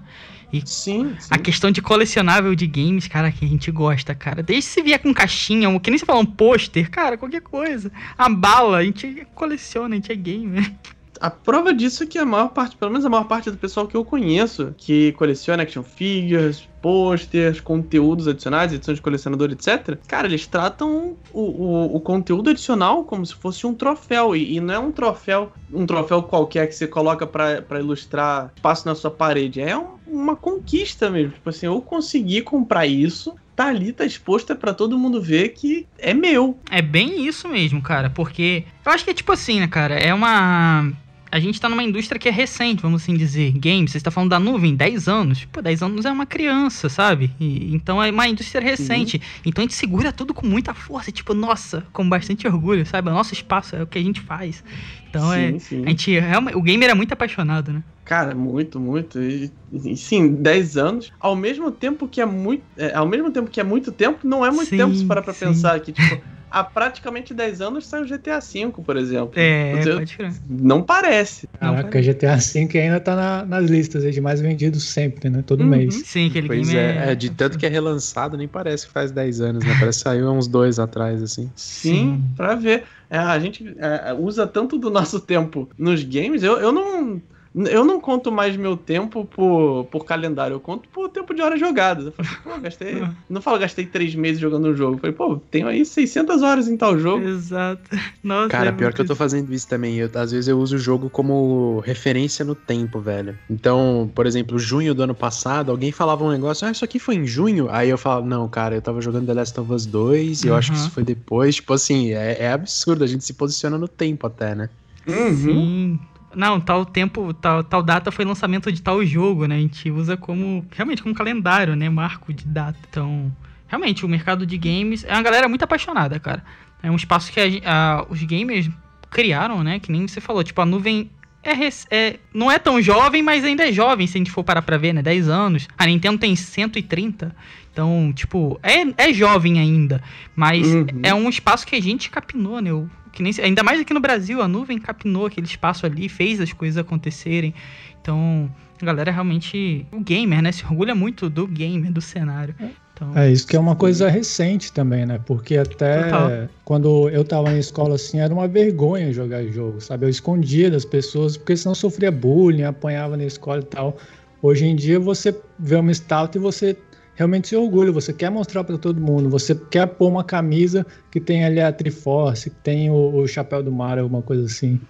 E sim, sim, A questão de colecionável de games, cara, que a gente gosta, cara. Desde se vier com caixinha, que nem se falar um pôster, cara, qualquer coisa. A bala, a gente coleciona, a gente é gamer. A prova disso é que a maior parte, pelo menos a maior parte do pessoal que eu conheço, que coleciona action figures, posters, conteúdos adicionais, edição de colecionador, etc. Cara, eles tratam o, o, o conteúdo adicional como se fosse um troféu. E, e, não é um troféu, um troféu qualquer que você coloca para ilustrar espaço na sua parede. É um, uma conquista mesmo. Tipo assim, eu consegui comprar isso, tá ali, tá exposto é pra todo mundo ver que é meu. É bem isso mesmo, cara, porque eu acho que é tipo assim, né, cara? É uma. A gente tá numa indústria que é recente, vamos assim dizer. Games, você está falando da nuvem, 10 anos. Pô, 10 anos é uma criança, sabe? E, então é uma indústria recente. Então a gente segura tudo com muita força, tipo, nossa, com bastante orgulho, sabe? O nosso espaço é o que a gente faz. Então é. Sim, sim. A gente, realmente- o gamer é muito apaixonado, né? Cara, muito, muito. E, e, sim, 10 anos. Ao mesmo tempo que é muito. é, ao mesmo tempo que é muito tempo, não é muito Sim, tempo se parar pra sim. pensar que, tipo, há praticamente 10 anos sai o GTA V, por exemplo. É, Você- pode crer. Não parece. Não, Caraca, GTA V ainda tá na- nas listas aí de mais vendidos sempre, né? Todo Uhum. mês. Sim, aquele Pois game é, é, de tanto que é relançado, nem parece que faz 10 anos, né? Parece que saiu há uns dois atrás, assim. Sim, Sim. pra ver. É, a gente é, usa tanto do nosso tempo nos games, eu, eu não. Eu não conto mais meu tempo por, por calendário, eu conto por tempo de horas jogadas. Eu falo, pô, gastei. Não falo, gastei três meses jogando um jogo. Eu falei, pô, tenho aí 600 horas em tal jogo. Exato. Nossa, Cara, é pior muito que eu tô fazendo isso também. Eu, às vezes eu uso o jogo como referência no tempo, velho. Então, por exemplo, junho do ano passado, alguém falava um negócio, ah, isso aqui foi em junho? Aí eu falava, não, cara, eu tava jogando The Last of Us 2 e eu acho que Uhum. isso foi depois. Tipo assim, é, é absurdo, a gente se posiciona no tempo até, né? Uhum. Sim. Não, tal tempo, tal, tal data foi lançamento de tal jogo, né? A gente usa como, realmente, como calendário, né? Marco de data. Então, realmente, o mercado de games é uma galera muito apaixonada, cara. É um espaço que a a- os gamers criaram, né? Que nem você falou, tipo, a nuvem é, é- não é tão jovem, mas ainda é jovem, se a gente for parar pra ver, né? 10 anos. A Nintendo tem 130. Então, tipo, é, é jovem ainda. Mas Uhum. é um espaço que a gente capinou, né? O- que nem, ainda mais aqui no Brasil, a nuvem capinou aquele espaço ali, fez as coisas acontecerem. Então, a galera realmente. O gamer, né? Se orgulha muito do gamer, do cenário. Então, É isso que é uma coisa recente também, né? Porque até Total. quando eu tava na escola assim, era uma vergonha jogar jogo, sabe? Eu escondia das pessoas, porque senão sofria bullying, apanhava na escola e tal. Hoje em dia você vê uma stout e você realmente se orgulha, você quer mostrar pra todo mundo, você quer pôr uma camisa que tem ali a Triforce, que tem o, o chapéu do mar, alguma coisa assim.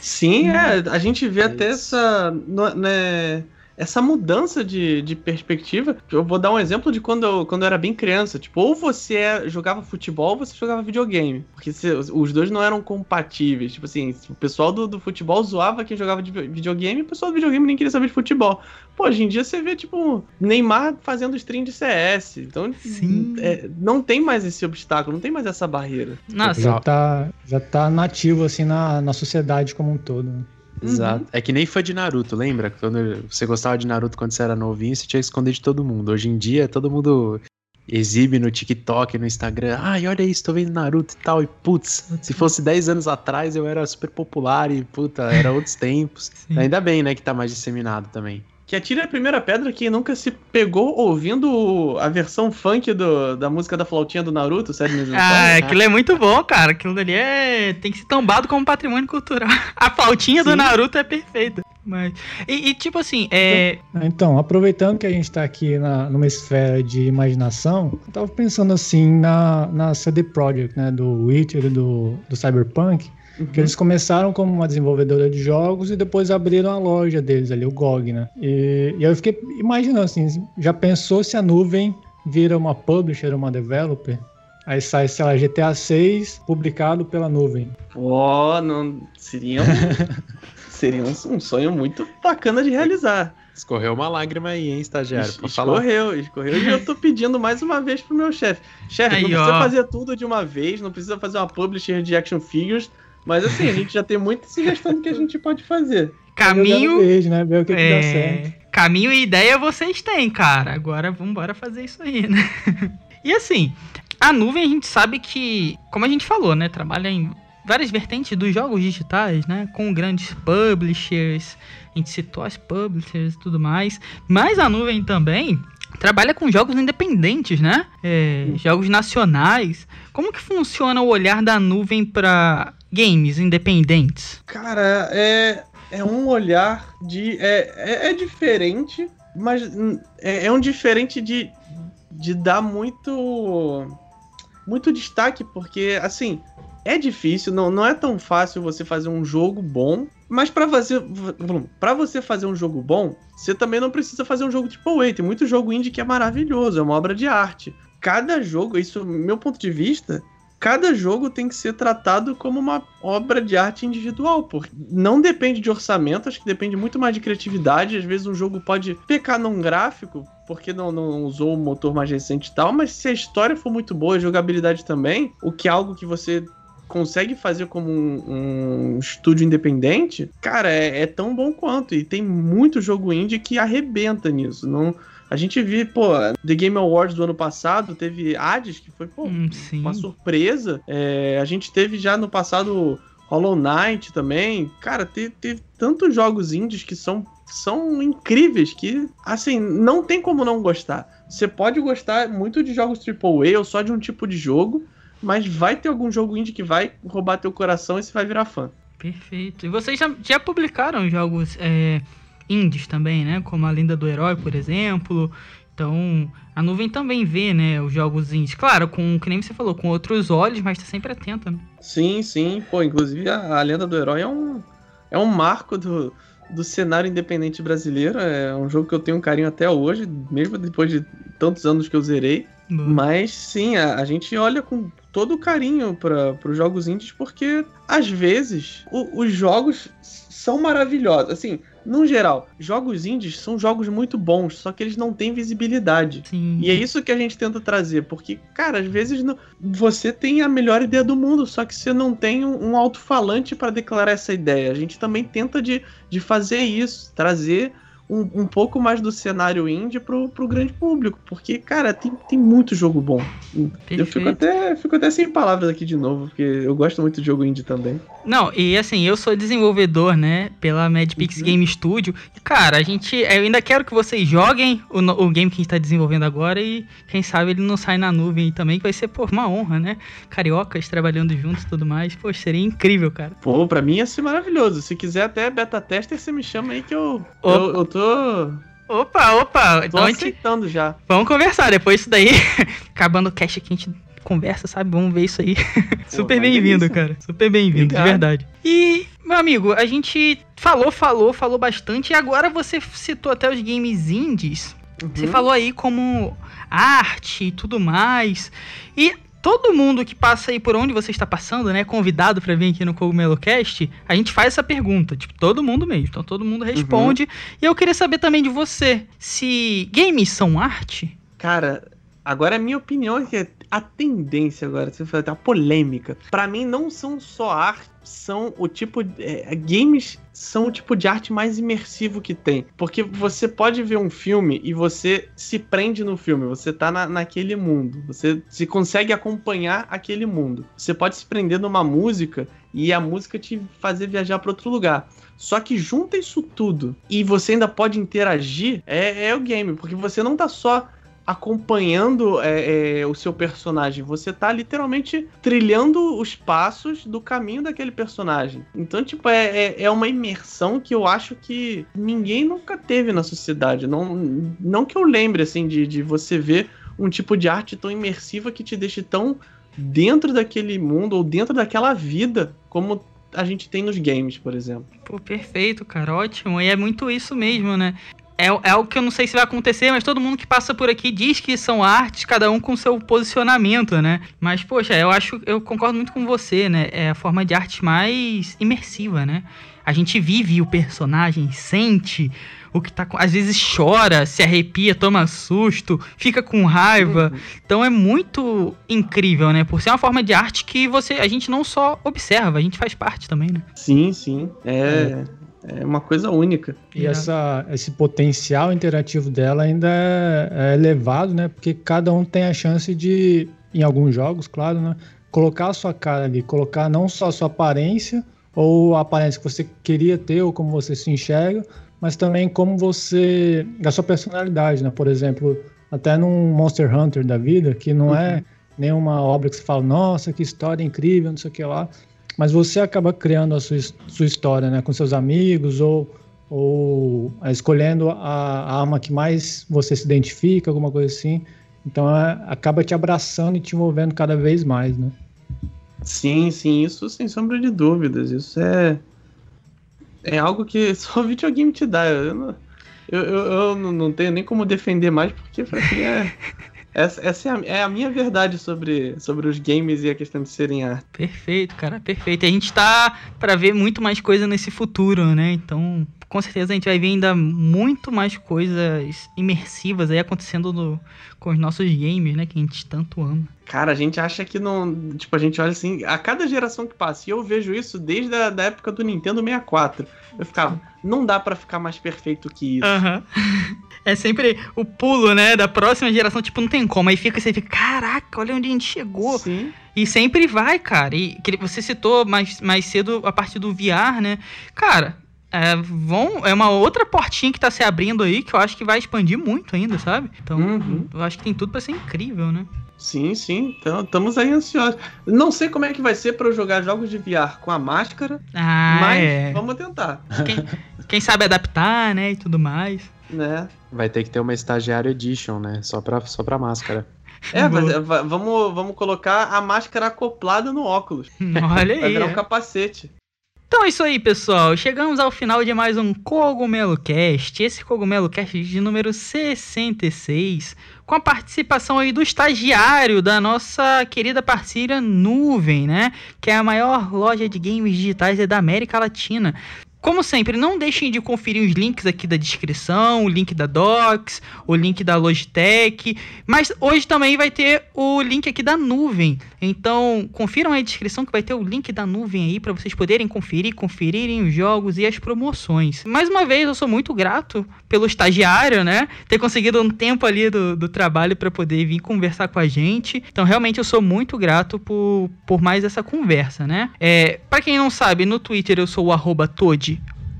Sim, é, a gente vê É até isso. essa, né, essa mudança de, de perspectiva. Eu vou dar um exemplo de quando eu, quando eu era bem criança. Tipo, ou você é- jogava futebol ou você jogava videogame. Porque se- os dois não eram compatíveis. Tipo assim, o pessoal do, do futebol zoava quem jogava de vi- videogame e o pessoal do videogame nem queria saber de futebol. Pô, hoje em dia você vê, tipo, Neymar fazendo stream de CS. Então, Sim. é, não tem mais esse obstáculo, não tem mais essa barreira. nossa, Já tá, já tá nativo assim na, na sociedade como um todo. né? Exato. É que nem foi de Naruto, lembra? Quando você gostava de Naruto quando você era novinho, você tinha que esconder de todo mundo. Hoje em dia, todo mundo exibe no TikTok, no Instagram. Ai, olha isso, tô vendo Naruto e tal. E putz, se fosse 10 anos atrás eu era super popular e puta, era outros tempos. Sim. Ainda bem, né, que tá mais disseminado também. Que atire a primeira pedra quem nunca se pegou ouvindo a versão funk do- da música da flautinha do Naruto, sério mesmo? Ah, aquilo é muito bom, cara. Aquilo ali é. tem que ser tombado como patrimônio cultural. A flautinha do Sim. Naruto é perfeita. Mas. E, e, tipo assim, é. Então, aproveitando que a gente está aqui na, numa esfera de imaginação, eu tava pensando assim na, na CD Projekt, né, do Witcher e do, do Cyberpunk, Uhum. que eles começaram como uma desenvolvedora de jogos e depois abriram a loja deles ali, o GOG, né? E, e aí eu fiquei imaginando assim, já pensou se a nuvem vira uma publisher, uma developer? Aí sai, sei lá, GTA 6 publicado pela nuvem. Pô, não. Seria um, seria um, um sonho muito bacana de realizar. Escorreu uma lágrima aí, hein, estagiário? Es- Pra falar. escorreu, escorreu. E eu tô pedindo mais uma vez pro meu chefe. Chefe, não precisa ó. fazer tudo de uma vez, não precisa fazer uma publisher de action figures. Mas assim, a gente já tem muita sugestão do que a gente pode fazer. Caminho. Verde, né? Ver o que, que dá certo. É, caminho e ideia vocês têm, cara. Agora vambora fazer isso aí, né? e assim, a nuvem a gente sabe que, como a gente falou, né? Trabalha em várias vertentes dos jogos digitais, né? Com grandes publishers. A gente citou as publishers e tudo mais. Mas a nuvem também trabalha com jogos independentes, né? É, jogos nacionais. Como que funciona o olhar da nuvem para games independentes? Cara, é, é um olhar de. É, é, é diferente, mas hum, é, é um diferente de, de dar muito. Muito destaque, porque, assim, é difícil, não, não é tão fácil você fazer um jogo bom. Mas para fazer, para você fazer um jogo bom, você também não precisa fazer um jogo tipo A. Tem muito jogo indie que é maravilhoso, é uma obra de arte. Cada jogo, isso, meu ponto de vista, cada jogo tem que ser tratado como uma obra de arte individual, porque não depende de orçamento, acho que depende muito mais de criatividade. Às vezes um jogo pode pecar num gráfico, porque não, não usou o motor mais recente e tal, mas se a história for muito boa, a jogabilidade também, o que é algo que você consegue fazer como um, um estúdio independente, cara, é, é, tão bom quanto. E tem muito jogo indie que arrebenta nisso. Não, a gente viu, pô, The Game Awards do ano passado, teve Hades, que foi, pô, hum, uma surpresa. É, a gente teve já no passado Hollow Knight também. Cara, teve, teve tantos jogos indies que são, são incríveis que, assim, não tem como não gostar. Você pode gostar muito de jogos AAA ou só de um tipo de jogo, mas vai ter algum jogo indie que vai roubar teu coração e você vai virar fã. Perfeito. E vocês já, já publicaram jogos é, indies também, né? Como a Lenda do Herói, por exemplo. Então, a nuvem também vê, né, os jogos indies. Claro, com, que nem você falou, com outros olhos, mas tá sempre atenta, né? Sim, sim. Pô, inclusive a, a Lenda do Herói é um, é um marco do, do cenário independente brasileiro. É um jogo que eu tenho um carinho até hoje, mesmo depois de tantos anos que eu zerei. Boa. Mas sim, a, a, gente olha com todo carinho para os jogos indies, porque às vezes o, os jogos são maravilhosos. Assim, no geral, jogos indies são jogos muito bons, só que eles não têm visibilidade. Sim. E é isso que a gente tenta trazer, porque, cara, às vezes não... você tem a melhor ideia do mundo, só que você não tem um, um alto-falante para declarar essa ideia. A gente também tenta de, de fazer isso, trazer um, um pouco mais do cenário indie pro, pro grande público. Porque, cara, tem, tem muito jogo bom. Perfeito. Eu fico até, fico até sem palavras aqui de novo, porque eu gosto muito de jogo indie também. Não, e assim, eu sou desenvolvedor, né, pela Madpix uhum. Game Studio. E, cara, a gente. Eu ainda quero que vocês joguem o, o game que a gente tá desenvolvendo agora e quem sabe ele não sai na nuvem também, que vai ser, pô, uma honra, né? Cariocas trabalhando juntos e tudo mais. Pô, seria incrível, cara. Pô, pra mim ia ser maravilhoso. Se quiser até beta tester, você me chama aí que eu, eu, eu tô. Opa, opa. Tô então aceitando já. Vamos conversar. Depois disso daí, acabando o cast aqui, a gente conversa, sabe? Vamos ver isso aí. Super bem-vindo, cara. Super bem-vindo, de verdade. E, meu amigo, a gente falou, falou, falou bastante. E agora você citou até os games indies. Uhum. Você falou aí como arte e tudo mais. E todo mundo que passa aí por onde você está passando, né, convidado para vir aqui no Cogumelo Cast, a gente faz essa pergunta, tipo, todo mundo mesmo. Então todo mundo responde. Uhum. E eu queria saber também de você, se games são arte? Cara, agora a minha opinião é que a tendência agora, você falar, a polêmica, para mim não são só arte, são o tipo é, games são o tipo de arte mais imersivo que tem. Porque você pode ver um filme e você se prende no filme, você tá na, naquele mundo, você se consegue acompanhar aquele mundo. Você pode se prender numa música e a música te fazer viajar para outro lugar. Só que junta isso tudo e você ainda pode interagir, é, é o game, porque você não tá só acompanhando é, é, o seu personagem. Você tá literalmente trilhando os passos do caminho daquele personagem. Então, tipo, é, é, é uma imersão que eu acho que ninguém nunca teve na sociedade. Não, não que eu lembre, assim, de, de você ver um tipo de arte tão imersiva que te deixe tão dentro daquele mundo ou dentro daquela vida como a gente tem nos games, por exemplo. Pô, perfeito, cara, ótimo. E é muito isso mesmo, né? É, é algo que eu não sei se vai acontecer, mas todo mundo que passa por aqui diz que são artes, cada um com seu posicionamento, né? Mas, poxa, eu acho, eu concordo muito com você, né? É a forma de arte mais imersiva, né? A gente vive o personagem, sente o que tá. Às vezes chora, se arrepia, toma susto, fica com raiva. Uhum. Então é muito incrível, né? Por ser uma forma de arte que você, a gente não só observa, a gente faz parte também, né? Sim, sim. É, é uma coisa única. E essa, esse potencial interativo dela ainda é, é elevado, né? Porque cada um tem a chance de, em alguns jogos, claro, né? Colocar a sua cara ali, colocar não só a sua aparência, ou a aparência que você queria ter, ou como você se enxerga, mas também como você. a sua personalidade, né? Por exemplo, até num Monster Hunter da vida, que não é uhum. é nenhuma obra que você fala, nossa, que história incrível, não sei o que lá mas você acaba criando a sua, sua história, né, com seus amigos ou, ou é, escolhendo a, a, arma que mais você se identifica, alguma coisa assim. Então é, acaba te abraçando e te envolvendo cada vez mais, né? Sim, sim, isso sem sombra de dúvidas. Isso é. É algo que só o videogame te dá. Eu não, eu, eu, eu não tenho nem como defender mais, porque pra é. Essa, essa é, a, é, a, minha verdade sobre, sobre os games e a questão de serem arte. Perfeito, cara, perfeito. A gente tá para ver muito mais coisa nesse futuro, né? Então, com certeza a gente vai ver ainda muito mais coisas imersivas aí acontecendo no, com os nossos games, né? Que a gente tanto ama. Cara, a gente acha que não. Tipo, a gente olha assim, a cada geração que passa, e eu vejo isso desde a da época do Nintendo 64. Eu ficava, não dá para ficar mais perfeito que isso. Uhum. É sempre o pulo, né? Da próxima geração, tipo, não tem como. Aí fica, você fica, caraca, olha onde a gente chegou. Sim. E sempre vai, cara. E você citou mais, mais cedo a parte do VR, né? Cara, é, vão, é uma outra portinha que tá se abrindo aí que eu acho que vai expandir muito ainda, sabe? Então, uhum. eu acho que tem tudo para ser incrível, né? Sim, sim. Então, estamos aí ansiosos. Não sei como é que vai ser para eu jogar jogos de VR com a máscara, ah, mas é. vamos tentar. Quem, quem, sabe adaptar, né, e tudo mais. Né? Vai ter que ter uma estagiário edition, né? Só pra, só pra máscara. É, mas, é, vamos, vamos colocar a máscara acoplada no óculos. Olha aí. Vai virar um capacete. Então é isso aí, pessoal. Chegamos ao final de mais um Cogumelo Cast. Esse Cogumelo Cast de número 66, com a participação aí do estagiário da nossa querida parceira Nuvem, né? Que é a maior loja de games digitais da América Latina. Como sempre, não deixem de conferir os links aqui da descrição, o link da Docs, o link da Logitech, mas hoje também vai ter o link aqui da nuvem. Então, confiram aí a descrição que vai ter o link da nuvem aí para vocês poderem conferir, conferirem os jogos e as promoções. Mais uma vez, eu sou muito grato pelo estagiário, né? Ter conseguido um tempo ali do, do trabalho para poder vir conversar com a gente. Então, realmente, eu sou muito grato por, por mais essa conversa, né? É, para quem não sabe, no Twitter eu sou o arroba Toad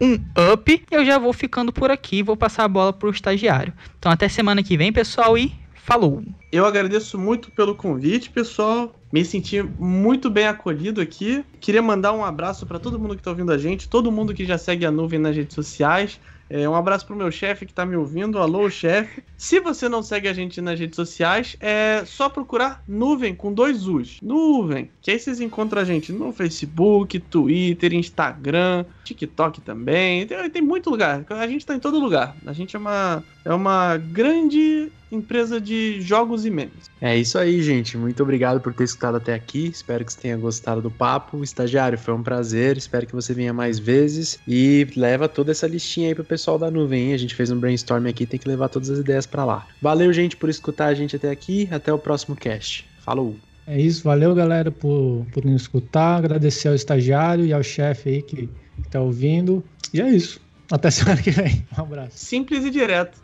um up. Eu já vou ficando por aqui, vou passar a bola pro estagiário. Então até semana que vem, pessoal, e falou. Eu agradeço muito pelo convite, pessoal. Me senti muito bem acolhido aqui. Queria mandar um abraço para todo mundo que está ouvindo a gente, todo mundo que já segue a nuvem nas redes sociais. É, um abraço pro meu chefe que tá me ouvindo. Alô, chefe. Se você não segue a gente nas redes sociais, é só procurar Nuvem com dois U's. Nuvem. Que aí vocês encontram a gente no Facebook, Twitter, Instagram, TikTok também. Tem, tem muito lugar. A gente tá em todo lugar. A gente é uma, é uma grande empresa de jogos e memes. É isso aí, gente. Muito obrigado por ter escutado até aqui. Espero que você tenha gostado do papo. Estagiário, foi um prazer. Espero que você venha mais vezes e leva toda essa listinha aí pro pessoal da nuvem. Hein? A gente fez um brainstorm aqui, tem que levar todas as ideias para lá. Valeu, gente, por escutar a gente até aqui. Até o próximo cast. Falou! É isso, valeu galera por, por nos escutar, agradecer ao estagiário e ao chefe aí que, que tá ouvindo. E é isso. Até semana que vem. Um abraço. Simples e direto.